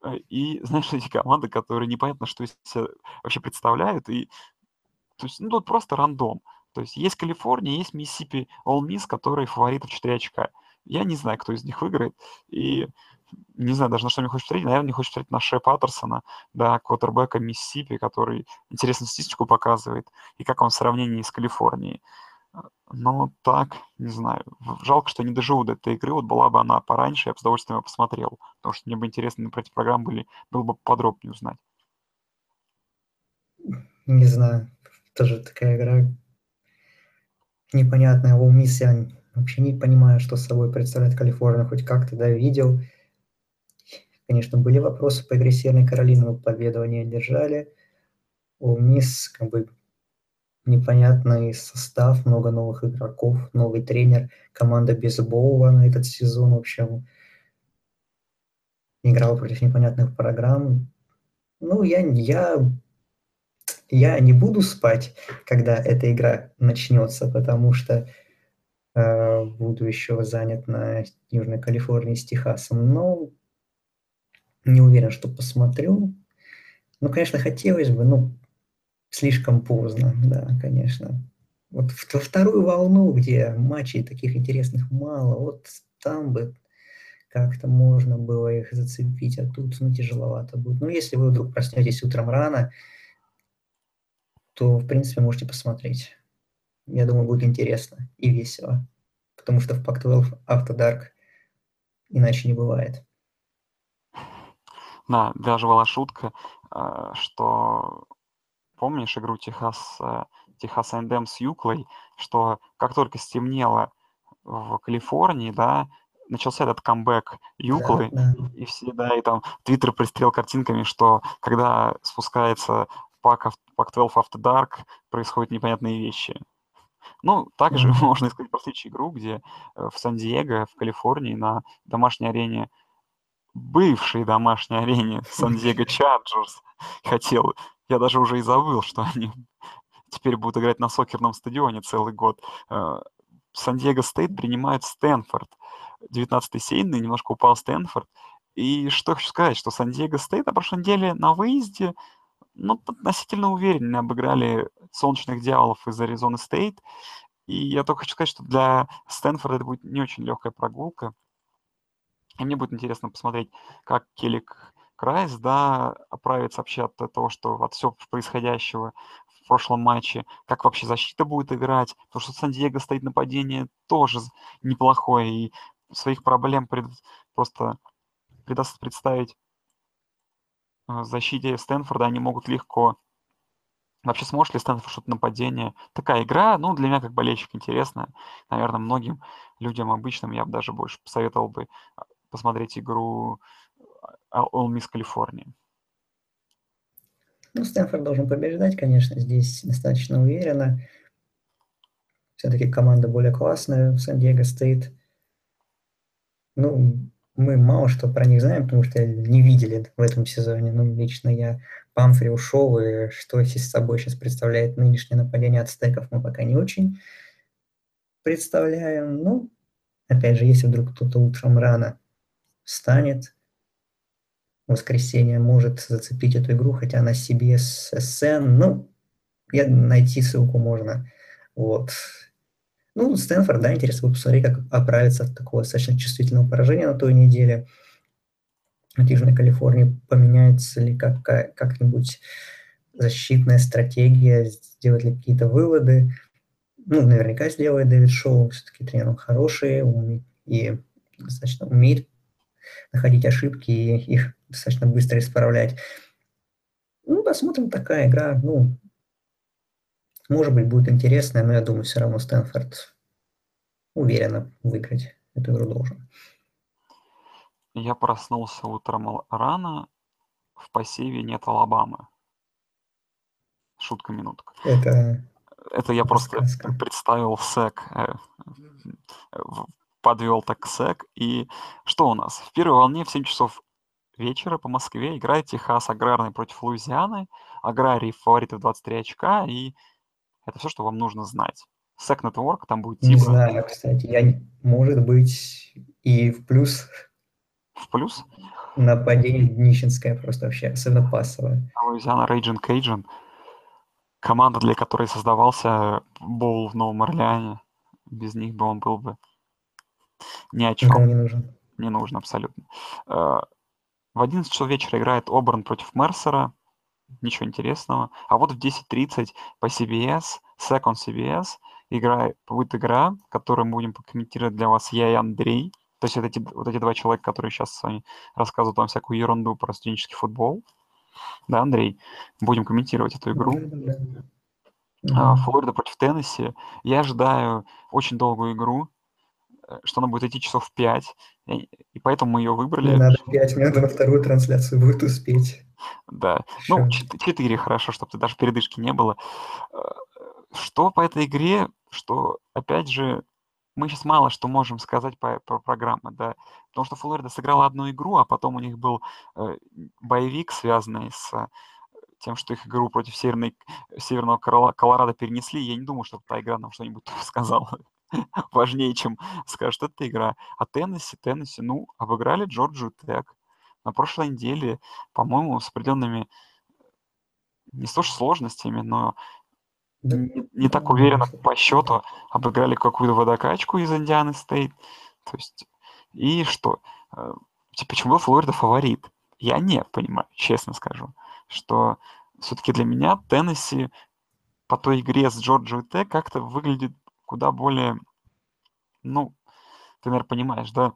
Э, и знаешь, эти команды, которые непонятно, что из себя вообще представляют, и то есть, ну, тут просто рандом. То есть есть Калифорния, есть Миссипи All Miss, которые фавориты в 4 очка. Я не знаю, кто из них выиграет, и не знаю даже, на что мне хочется смотреть. Наверное, не хочется смотреть на Ше Паттерсона, да, квотербека Миссипи, который интересную статистику показывает, и как он в сравнении с Калифорнией. Но так, не знаю. Жалко, что не доживу до этой игры. Вот была бы она пораньше, я бы с удовольствием ее посмотрел. Потому что мне бы интересно про эти программы были, было бы подробнее узнать. Не знаю. Тоже такая игра непонятная. У Мисс я вообще не понимаю, что собой представляет Калифорния. Хоть как-то, да, видел. Конечно, были вопросы по игре Северной Каролины, но победу они одержали. У Мисс как бы непонятный состав, много новых игроков, новый тренер, команда без Боува на этот сезон, в общем, играл против непонятных программ. Ну, я, я, я не буду спать, когда эта игра начнется, потому что э, буду еще занят на Южной Калифорнии с Техасом, но не уверен, что посмотрю. Ну, конечно, хотелось бы, ну, слишком поздно, да, конечно. Вот во вторую волну, где матчей таких интересных мало, вот там бы как-то можно было их зацепить, а тут ну, тяжеловато будет. Ну, если вы вдруг проснетесь утром рано, то, в принципе, можете посмотреть. Я думаю, будет интересно и весело, потому что в Pac-12 After Dark иначе не бывает. Да, даже была шутка, э, что помнишь игру Техас, э, Техас A&M с Юклой, что как только стемнело в Калифорнии, да, начался этот камбэк Юклы, да, да. и все, да, и там Твиттер пристрел картинками, что когда спускается Pac, Pac-12 After Dark, происходят непонятные вещи. Ну, также mm-hmm. можно сказать про следующую игру, где э, в Сан-Диего, в Калифорнии, на домашней арене, бывшей домашней арене [laughs] Сан-Диего Чарджерс, хотя я даже уже и забыл, что [laughs] они теперь будут играть на сокерном стадионе целый год. Э, Сан-Диего Стейт принимает Стэнфорд. 19-й сеяный, немножко упал Стэнфорд. И что хочу сказать, что Сан-Диего Стейт на прошлой неделе на выезде ну, относительно уверенно обыграли солнечных дьяволов из Аризоны Стейт. И я только хочу сказать, что для Стэнфорда это будет не очень легкая прогулка. И мне будет интересно посмотреть, как Келлер Крист, да, оправится вообще от того, что от всего происходящего в прошлом матче, как вообще защита будет играть, потому что Сан-Диего Стейт нападение тоже неплохое, и своих проблем пред, просто предаст представить в защите Стэнфорда, они могут легко Вообще, сможет ли Стэнфорд что-то нападение? Такая игра, ну, для меня как болельщик интересная. Наверное, многим людям обычным я бы даже больше посоветовал бы посмотреть игру All Miss Калифорнии. Ну, Стэнфорд должен побеждать, конечно, здесь достаточно уверенно. Все-таки команда более классная в Сан-Диего Стейт. Ну, мы мало что про них знаем, потому что не видели в этом сезоне. Ну, лично я Памфри ушел, и что из собой сейчас представляет нынешнее нападение от стеков, мы пока не очень представляем. Ну, опять же, если вдруг кто-то утром рано встанет, в воскресенье может зацепить эту игру, хотя она CBS SN, ну, я, найти ссылку можно. Вот. Ну, Стэнфорд, да, интересно будет посмотреть, как оправиться от такого достаточно чувствительного поражения на той неделе. От Южной Калифорнии поменяется ли как, как-нибудь защитная стратегия, сделать ли какие-то выводы. Ну, наверняка сделает Дэвид Шоу, все-таки тренер он хороший, он и достаточно умеет находить ошибки и их достаточно быстро исправлять. Ну, посмотрим, такая игра, ну, может быть, будет интересная, но я думаю, все равно Стэнфорд уверенно выиграть эту игру должен. Я проснулся утром рано, в посеве нет Алабамы. Шутка минутка. Это, Это я просто сказка. представил сек, э, подвел так сек. И что у нас? В первой волне в 7 часов вечера по Москве играет Техас Аграрный против Луизианы. Аграрий фавориты в 23 очка, и это все, что вам нужно знать. Sec Network, там будет Не знаю, кстати, я, может быть, и в плюс. В плюс? Нападение днищенское просто вообще, особенно пассовое. Луизиана Рейджин Кейджин. Команда, для которой создавался Боул в Новом Орлеане. Без них бы он был бы ни о чем. Не нужен. Не нужен абсолютно. Э, в 11 часов вечера играет Оберн против Мерсера. Ничего интересного. А вот в 10.30 по CBS, Second CBS, игра, будет игра, которую мы будем комментировать для вас я и Андрей. То есть это эти, вот эти два человека, которые сейчас с вами рассказывают вам всякую ерунду про студенческий футбол. Да, Андрей? Будем комментировать эту игру. А, Флорида против Теннесси. Я ожидаю очень долгую игру. Э, что она будет идти часов в 5, и поэтому мы ее выбрали. Не надо 5, мне надо на вторую трансляцию будет успеть. Да, Еще. ну 4 хорошо, чтобы даже передышки не было. Э, что по этой игре, что, опять же, мы сейчас мало что можем сказать по, про программы, да, потому что Флорида сыграла одну игру, а потом у них был э, боевик, связанный с тем, что их игру против Северной, Северного Колорадо перенесли, я не думаю, что та игра нам что-нибудь [laughs] сказала. [laughs] важнее, чем скажет эта игра. А Теннесси, Теннесси, ну, обыграли Джорджию Тек на прошлой неделе, по-моему, с определенными не то что сложностями, но не, не так уверенно по счету обыграли какую-то водокачку из Индианы Стейт. То есть, и что? Э, типа, почему Флорида фаворит? Я не понимаю, честно скажу, что все-таки для меня Теннесси по той игре с Джорджией Тек как-то выглядит куда более, ну, ты, наверное, понимаешь, да?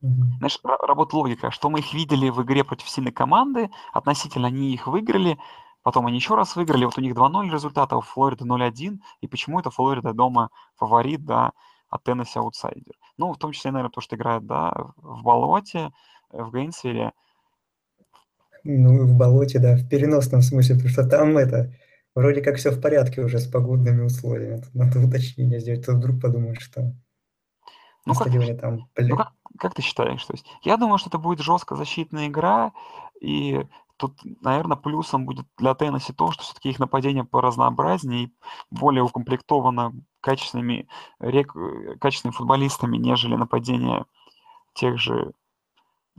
Знаешь, работает логика, что мы их видели в игре против сильной команды, относительно они их выиграли, потом они еще раз выиграли, вот у них 2-0 результата, у Флориды 0-1, и почему это Флорида дома фаворит, да, а Теннесси аутсайдер. Ну, в том числе, наверное, то, что играет, да, в болоте, в Гейнсвилле. Ну, в болоте, да, в переносном смысле, потому что там это Вроде как все в порядке уже с погодными условиями. Тут надо уточнение сделать, то вдруг подумаешь, что ну, на стадионе там... Ну, как, как ты считаешь? То есть, я думаю, что это будет жестко защитная игра, и тут, наверное, плюсом будет для Теннесси то, что все-таки их нападение поразнообразнее и более укомплектовано качественными, рек, качественными футболистами, нежели нападение тех же,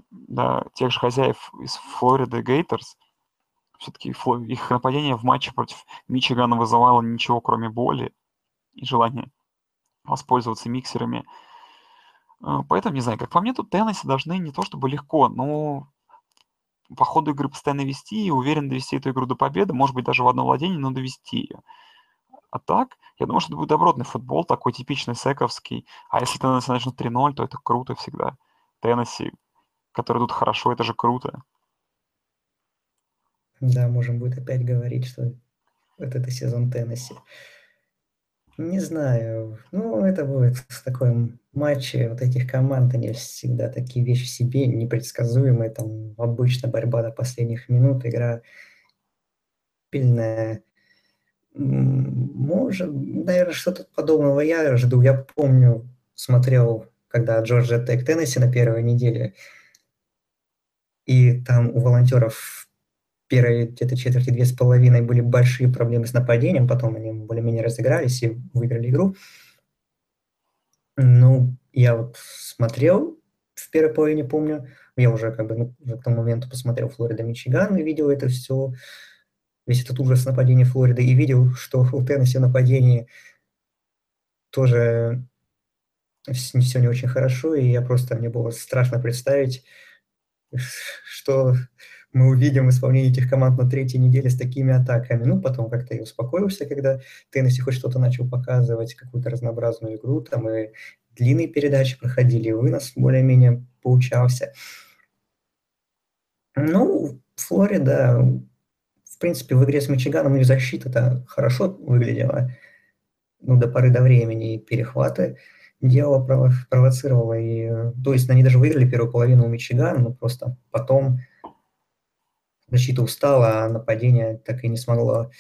да, тех же хозяев из Флориды Гейтерс все-таки их нападение в матче против Мичигана вызывало ничего, кроме боли и желания воспользоваться миксерами. А, поэтому, не знаю, как по мне, тут Теннесси должны не то чтобы легко, но по ходу игры постоянно вести и уверен довести эту игру до победы, может быть, даже в одном владении, но довести ее. А так, я думаю, что это будет добротный футбол, такой типичный сековский. А если Теннесси начнут 3-0, то это круто всегда. Теннесси, которые идут хорошо, это же круто. Да, можем будет опять говорить, что вот это сезон Теннесси. Не знаю. Ну, это будет такой матч вот этих команд, они всегда такие вещи себе непредсказуемые. Там обычно борьба до последних минут, игра пильная. Может, наверное, что-то подобного я жду. Я помню, смотрел, когда Джорджия Тек Теннесси на первой неделе, и там у волонтеров первые где-то четверти две с половиной были большие проблемы с нападением, потом они более-менее разыгрались и выиграли игру. Ну, я вот смотрел в первой половине, помню, я уже как бы ну, к тому моменту посмотрел Флорида Мичиган и видел это все, весь этот ужас нападения Флориды, и видел, что у Теннесси в нападении тоже все не очень хорошо, и я просто, мне было страшно представить, что мы увидим исполнение этих команд на третьей неделе с такими атаками. Ну, потом как-то и успокоился, когда Теннесси хоть что-то начал показывать, какую-то разнообразную игру, там и длинные передачи проходили, и вынос более-менее получался. Ну, Флорида, в принципе, в игре с Мичиганом их защита-то хорошо выглядела, ну, до поры до времени, и перехваты дело провоцировало, и, то есть они даже выиграли первую половину у Мичигана, но просто потом защита устала, а нападение так и не смогло,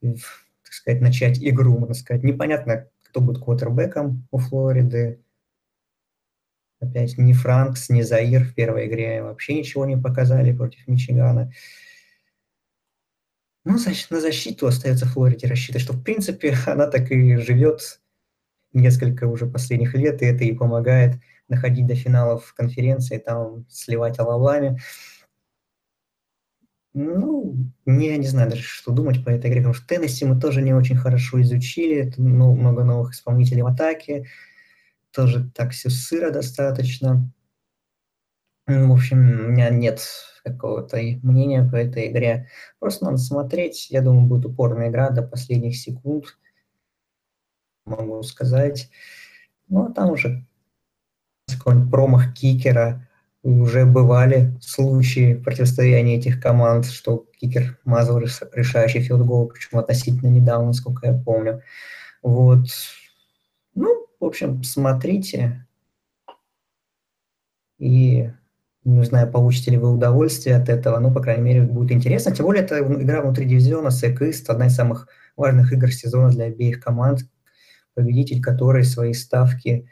так сказать, начать игру, можно сказать. Непонятно, кто будет квотербеком у Флориды. Опять ни Франкс, ни Заир в первой игре вообще ничего не показали против Мичигана. Ну, на защиту остается Флориде рассчитывать, что, в принципе, [laughs] она так и живет несколько уже последних лет, и это и помогает находить до финалов конференции, там сливать алаблами. Ну, я не знаю даже, что думать по этой игре, потому что Теннесси мы тоже не очень хорошо изучили, ну, много новых исполнителей в атаке, тоже так все сыро достаточно. В общем, у меня нет какого-то мнения по этой игре. Просто надо смотреть. Я думаю, будет упорная игра до последних секунд, могу сказать. Ну, а там уже какой-нибудь промах кикера – уже бывали случаи противостояния этих команд, что кикер мазал решающий field goal, причем относительно недавно, насколько я помню. Вот. Ну, в общем, смотрите. И не знаю, получите ли вы удовольствие от этого, но, по крайней мере, будет интересно. Тем более, это игра внутри дивизиона, Сэкист, одна из самых важных игр сезона для обеих команд, победитель которой свои ставки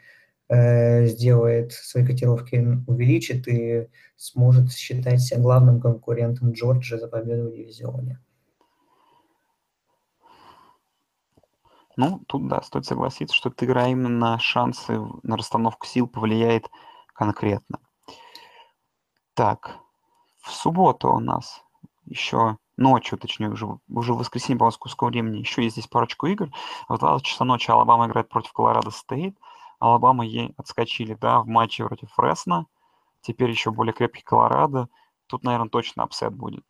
сделает свои котировки, увеличит и сможет считать себя главным конкурентом Джорджа за победу в дивизионе. Ну, тут, да, стоит согласиться, что эта игра именно на шансы, на расстановку сил повлияет конкретно. Так, в субботу у нас еще ночью, точнее, уже, уже в воскресенье по московскому времени, еще есть здесь парочку игр. В 20 часа ночи Алабама играет против Колорадо Стейт. Алабама ей отскочили, да, в матче против Фресно. Теперь еще более крепкий Колорадо. Тут, наверное, точно upset будет.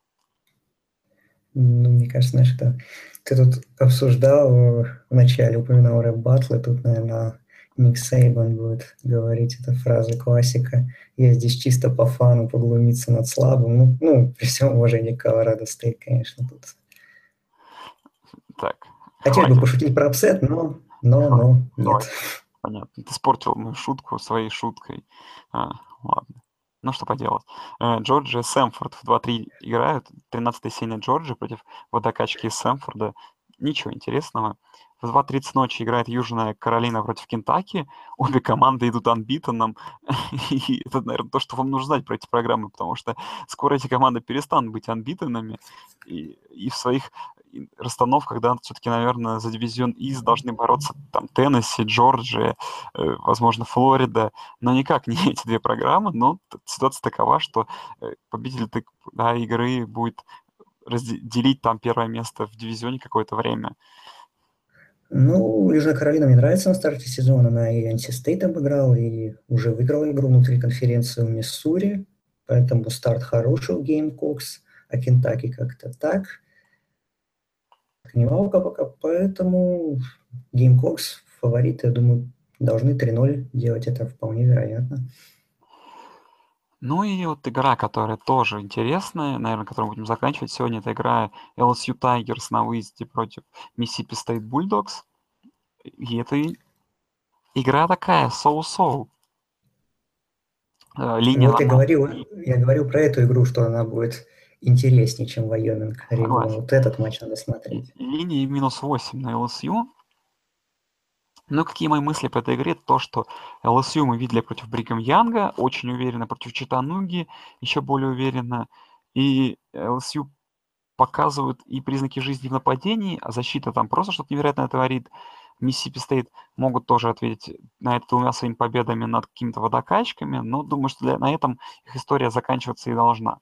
Ну, мне кажется, знаешь, это ты тут обсуждал, вначале упоминал рэп батлы, тут, наверное, Ник Сейбан будет говорить эту фразу классика. Я здесь чисто по фану поглумиться над слабым. Ну, ну при всем уважении к Колорадо Стейт, конечно, тут. Так. Хотел бы пошутить про upset, но, но, но, нет. Понятно. Ты испортил мою шутку своей шуткой. А, ладно. Ну, что поделать. Э, Джорджия Сэмфорд в 2-3 играют. 13-й сеня Джорджия против водокачки из Сэмфорда. Ничего интересного. В 2.30 ночи играет Южная Каролина против Кентаки. Обе команды идут анбитоном. [laughs] И это, наверное, то, что вам нужно знать про эти программы, потому что скоро эти команды перестанут быть анбитонами. И, и в своих расстановках, да, все-таки, наверное, за дивизион ИС должны бороться там Теннесси, Джорджия, э, возможно, Флорида, но никак не [laughs] эти две программы, но ситуация такова, что э, победитель да, игры будет разделить там первое место в дивизионе какое-то время. Ну, Южная Каролина мне нравится на старте сезона. Она и NC State обыграла, и уже выиграла игру внутри конференции в Миссури. Поэтому старт хороший у Gamecocks, а Кентаки как-то так немного пока, поэтому Gamecocks фавориты, я думаю, должны 3-0 делать, это вполне вероятно. Ну и вот игра, которая тоже интересная, наверное, которую будем заканчивать сегодня, это игра LSU Tigers на выезде против Mississippi State Bulldogs. И это игра такая, соу-соу. Э, линия вот я говорил, я говорил про эту игру, что она будет интереснее, чем Вайоминг. Вот этот матч надо смотреть. Линия минус 8 на LSU. Ну, какие мои мысли по этой игре? То, что LSU мы видели против Бригам Янга, очень уверенно против Чаттануги, еще более уверенно. И LSU показывают и признаки жизни в нападении, а защита там просто что-то невероятное творит. Миссисипи Стейт могут тоже ответить на это двумя своими победами над какими-то водокачками, но думаю, что для, на этом их история заканчиваться и должна.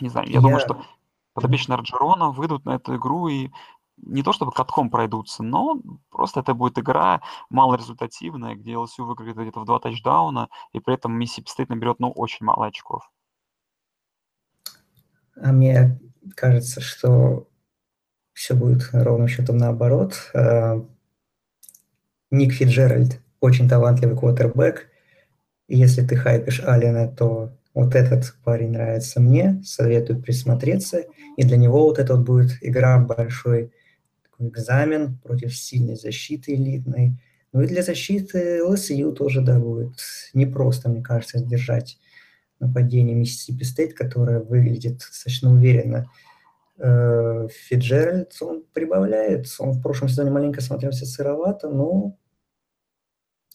Не знаю, я, я... думаю, что подопечные Раджерона выйдут на эту игру и не то чтобы катком пройдутся, но просто это будет игра малорезультативная, где ЛСУ выиграет где-то в два тачдауна, и при этом Миссисипи Стейт наберет, ну, очень мало очков. А мне кажется, что все будет ровным счетом наоборот. А, Ник Фиджеральд очень талантливый квотербек. Если ты хайпишь Алина, то вот этот парень нравится мне, советую присмотреться. И для него вот это вот будет игра большой такой экзамен против сильной защиты элитной. Ну и для защиты ЛСЮ тоже, да, будет непросто, мне кажется, сдержать нападение Миссисипи Стейт, которое выглядит достаточно уверенно. Э, Фиджеральд, он прибавляет. Он в прошлом сезоне маленько смотрелся сыровато, но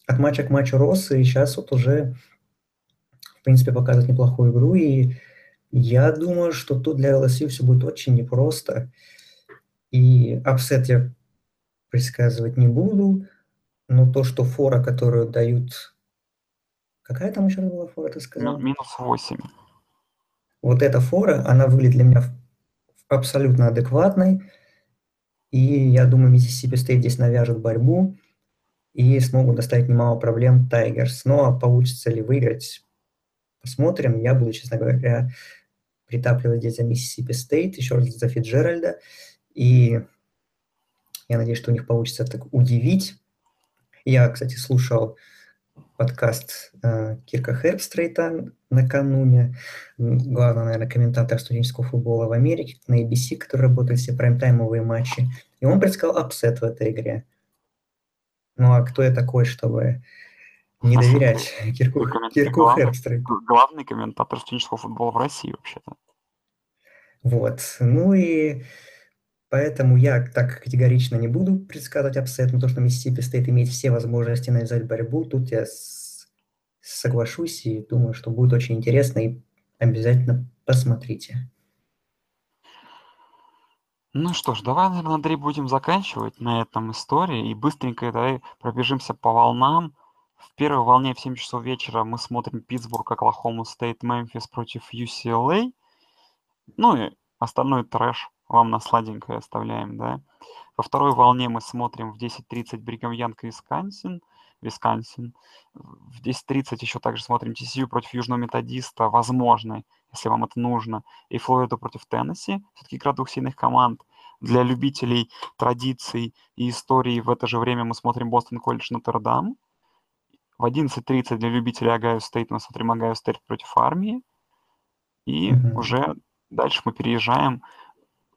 от матча к матчу рос, и сейчас вот уже, в принципе, показывает неплохую игру. И я думаю, что тут для LSU все будет очень непросто. И upset я предсказывать не буду, но то, что фора, которую дают... Какая там еще была фора, ты сказал? Минус 8. Вот эта фора, она выглядит для меня абсолютно адекватной. И я думаю, Миссисипи Стейт здесь навяжет борьбу и смогут доставить немало проблем Тайгерс. Но ну, а получится ли выиграть, посмотрим. Я буду, честно говоря, притапливать здесь за Миссисипи Стейт, еще раз за Фиджеральда. И я надеюсь, что у них получится так удивить. Я, кстати, слушал подкаст э, Кирка Хербстрейта накануне, главный, наверное, комментатор студенческого футбола в Америке, на ABC, который работает все прайм-таймовые матчи, и он предсказал upset в этой игре. Ну а кто я такой, чтобы не доверять Кирку, Кирку главный? Главный комментатор студенческого футбола в России, вообще-то. Вот, ну и Поэтому я так категорично не буду предсказывать upset, но то, что Миссисипи Стейт имеет все возможности навязать борьбу, тут я соглашусь и думаю, что будет очень интересно и обязательно посмотрите. Ну что ж, давай, наверное, Андрей, будем заканчивать на этом истории и быстренько давай пробежимся по волнам. В первой волне в 7 часов вечера мы смотрим Питтсбург, Оклахома Стейт, Мемфис против UCLA. Ну и остальной трэш вам на сладенькое оставляем, да. Во второй волне мы смотрим в 10.30 Бригам Янг Висконсин, Висконсин. В 10.30 еще также смотрим TCU против Южного Методиста, возможно, если вам это нужно, и Флориду против Теннесси. Все-таки игра двух сильных команд. Для любителей традиций и истории в это же время мы смотрим Бостон Колледж Нотр-Дам. В 11.30 для любителей Огайо Стейт мы смотрим Огайо Стейт против армии. И mm-hmm. уже дальше мы переезжаем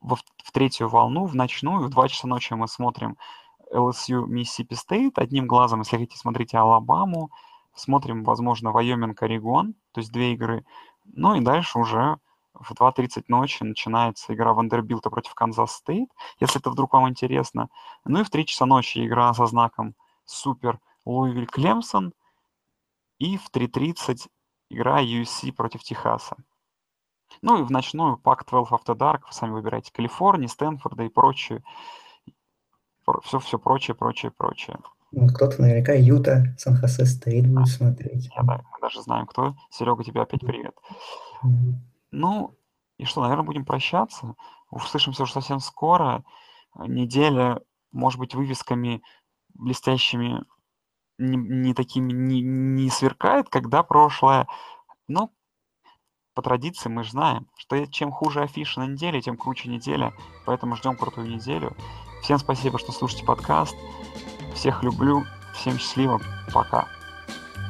во, в третью волну, в ночную, в 2 часа ночи мы смотрим LSU Mississippi State. Одним глазом, если хотите, смотрите Алабаму. Смотрим, возможно, Вайоминг, Орегон, то есть две игры. Ну и дальше уже в 2.30 ночи начинается игра Вандербилта против Канзас Стейт, если это вдруг вам интересно. Ну и в 3 часа ночи игра со знаком Супер Луисвилл Клемсон. И в 3.30 игра USC против Техаса. Ну и в ночную Pac-12 After Dark, вы сами выбираете Калифорнии, Стэнфорда и прочее. Все-все прочее, прочее, прочее. Ну, кто-то наверняка Юта, Сан-Хосе Стейт будет смотреть. Я, да, мы даже знаем, кто. Серега, тебе опять привет. Mm-hmm. Ну, и что, наверное, будем прощаться. Услышимся уже совсем скоро. Неделя, может быть, вывесками блестящими не, не такими не, не сверкает, когда прошлое. Но по традиции мы же знаем, что чем хуже афиша на неделе, тем круче неделя. Поэтому ждем крутую неделю. Всем спасибо, что слушаете подкаст. Всех люблю. Всем счастливо. Пока.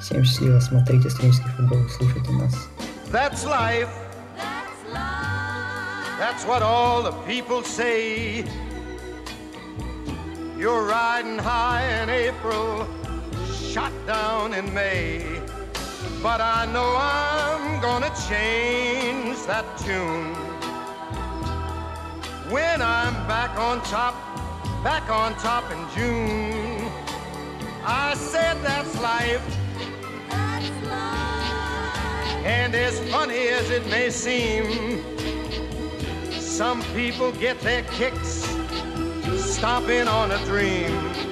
Всем счастливо. Смотрите студенческий футбол. Слушайте нас. That's life. That's life. That's what all the people say. You're riding high in April, shot down in May. But I know I'm gonna change that tune. When I'm back on top, back on top in June. I said that's life. That's life. And as funny as it may seem, some people get their kicks stomping on a dream.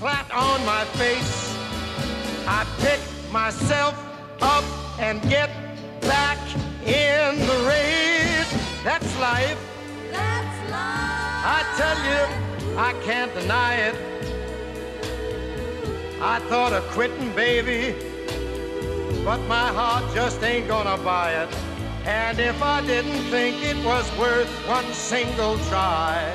flat on my face, I pick myself up and get back in the race. That's life. That's life. I tell you, I can't deny it. I thought of quitting, baby, but my heart just ain't gonna buy it. And if I didn't think it was worth one single try,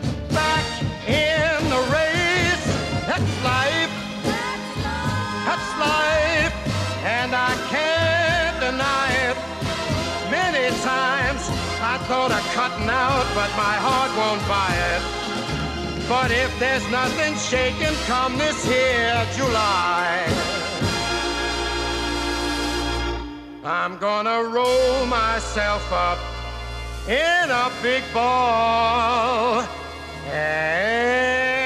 back in the race. That's life. That's life. And I can't deny it. Many times I thought of cutting out, but my heart won't buy it. But if there's nothing shaking come this here July, I'm gonna roll myself up in a big ball Hey!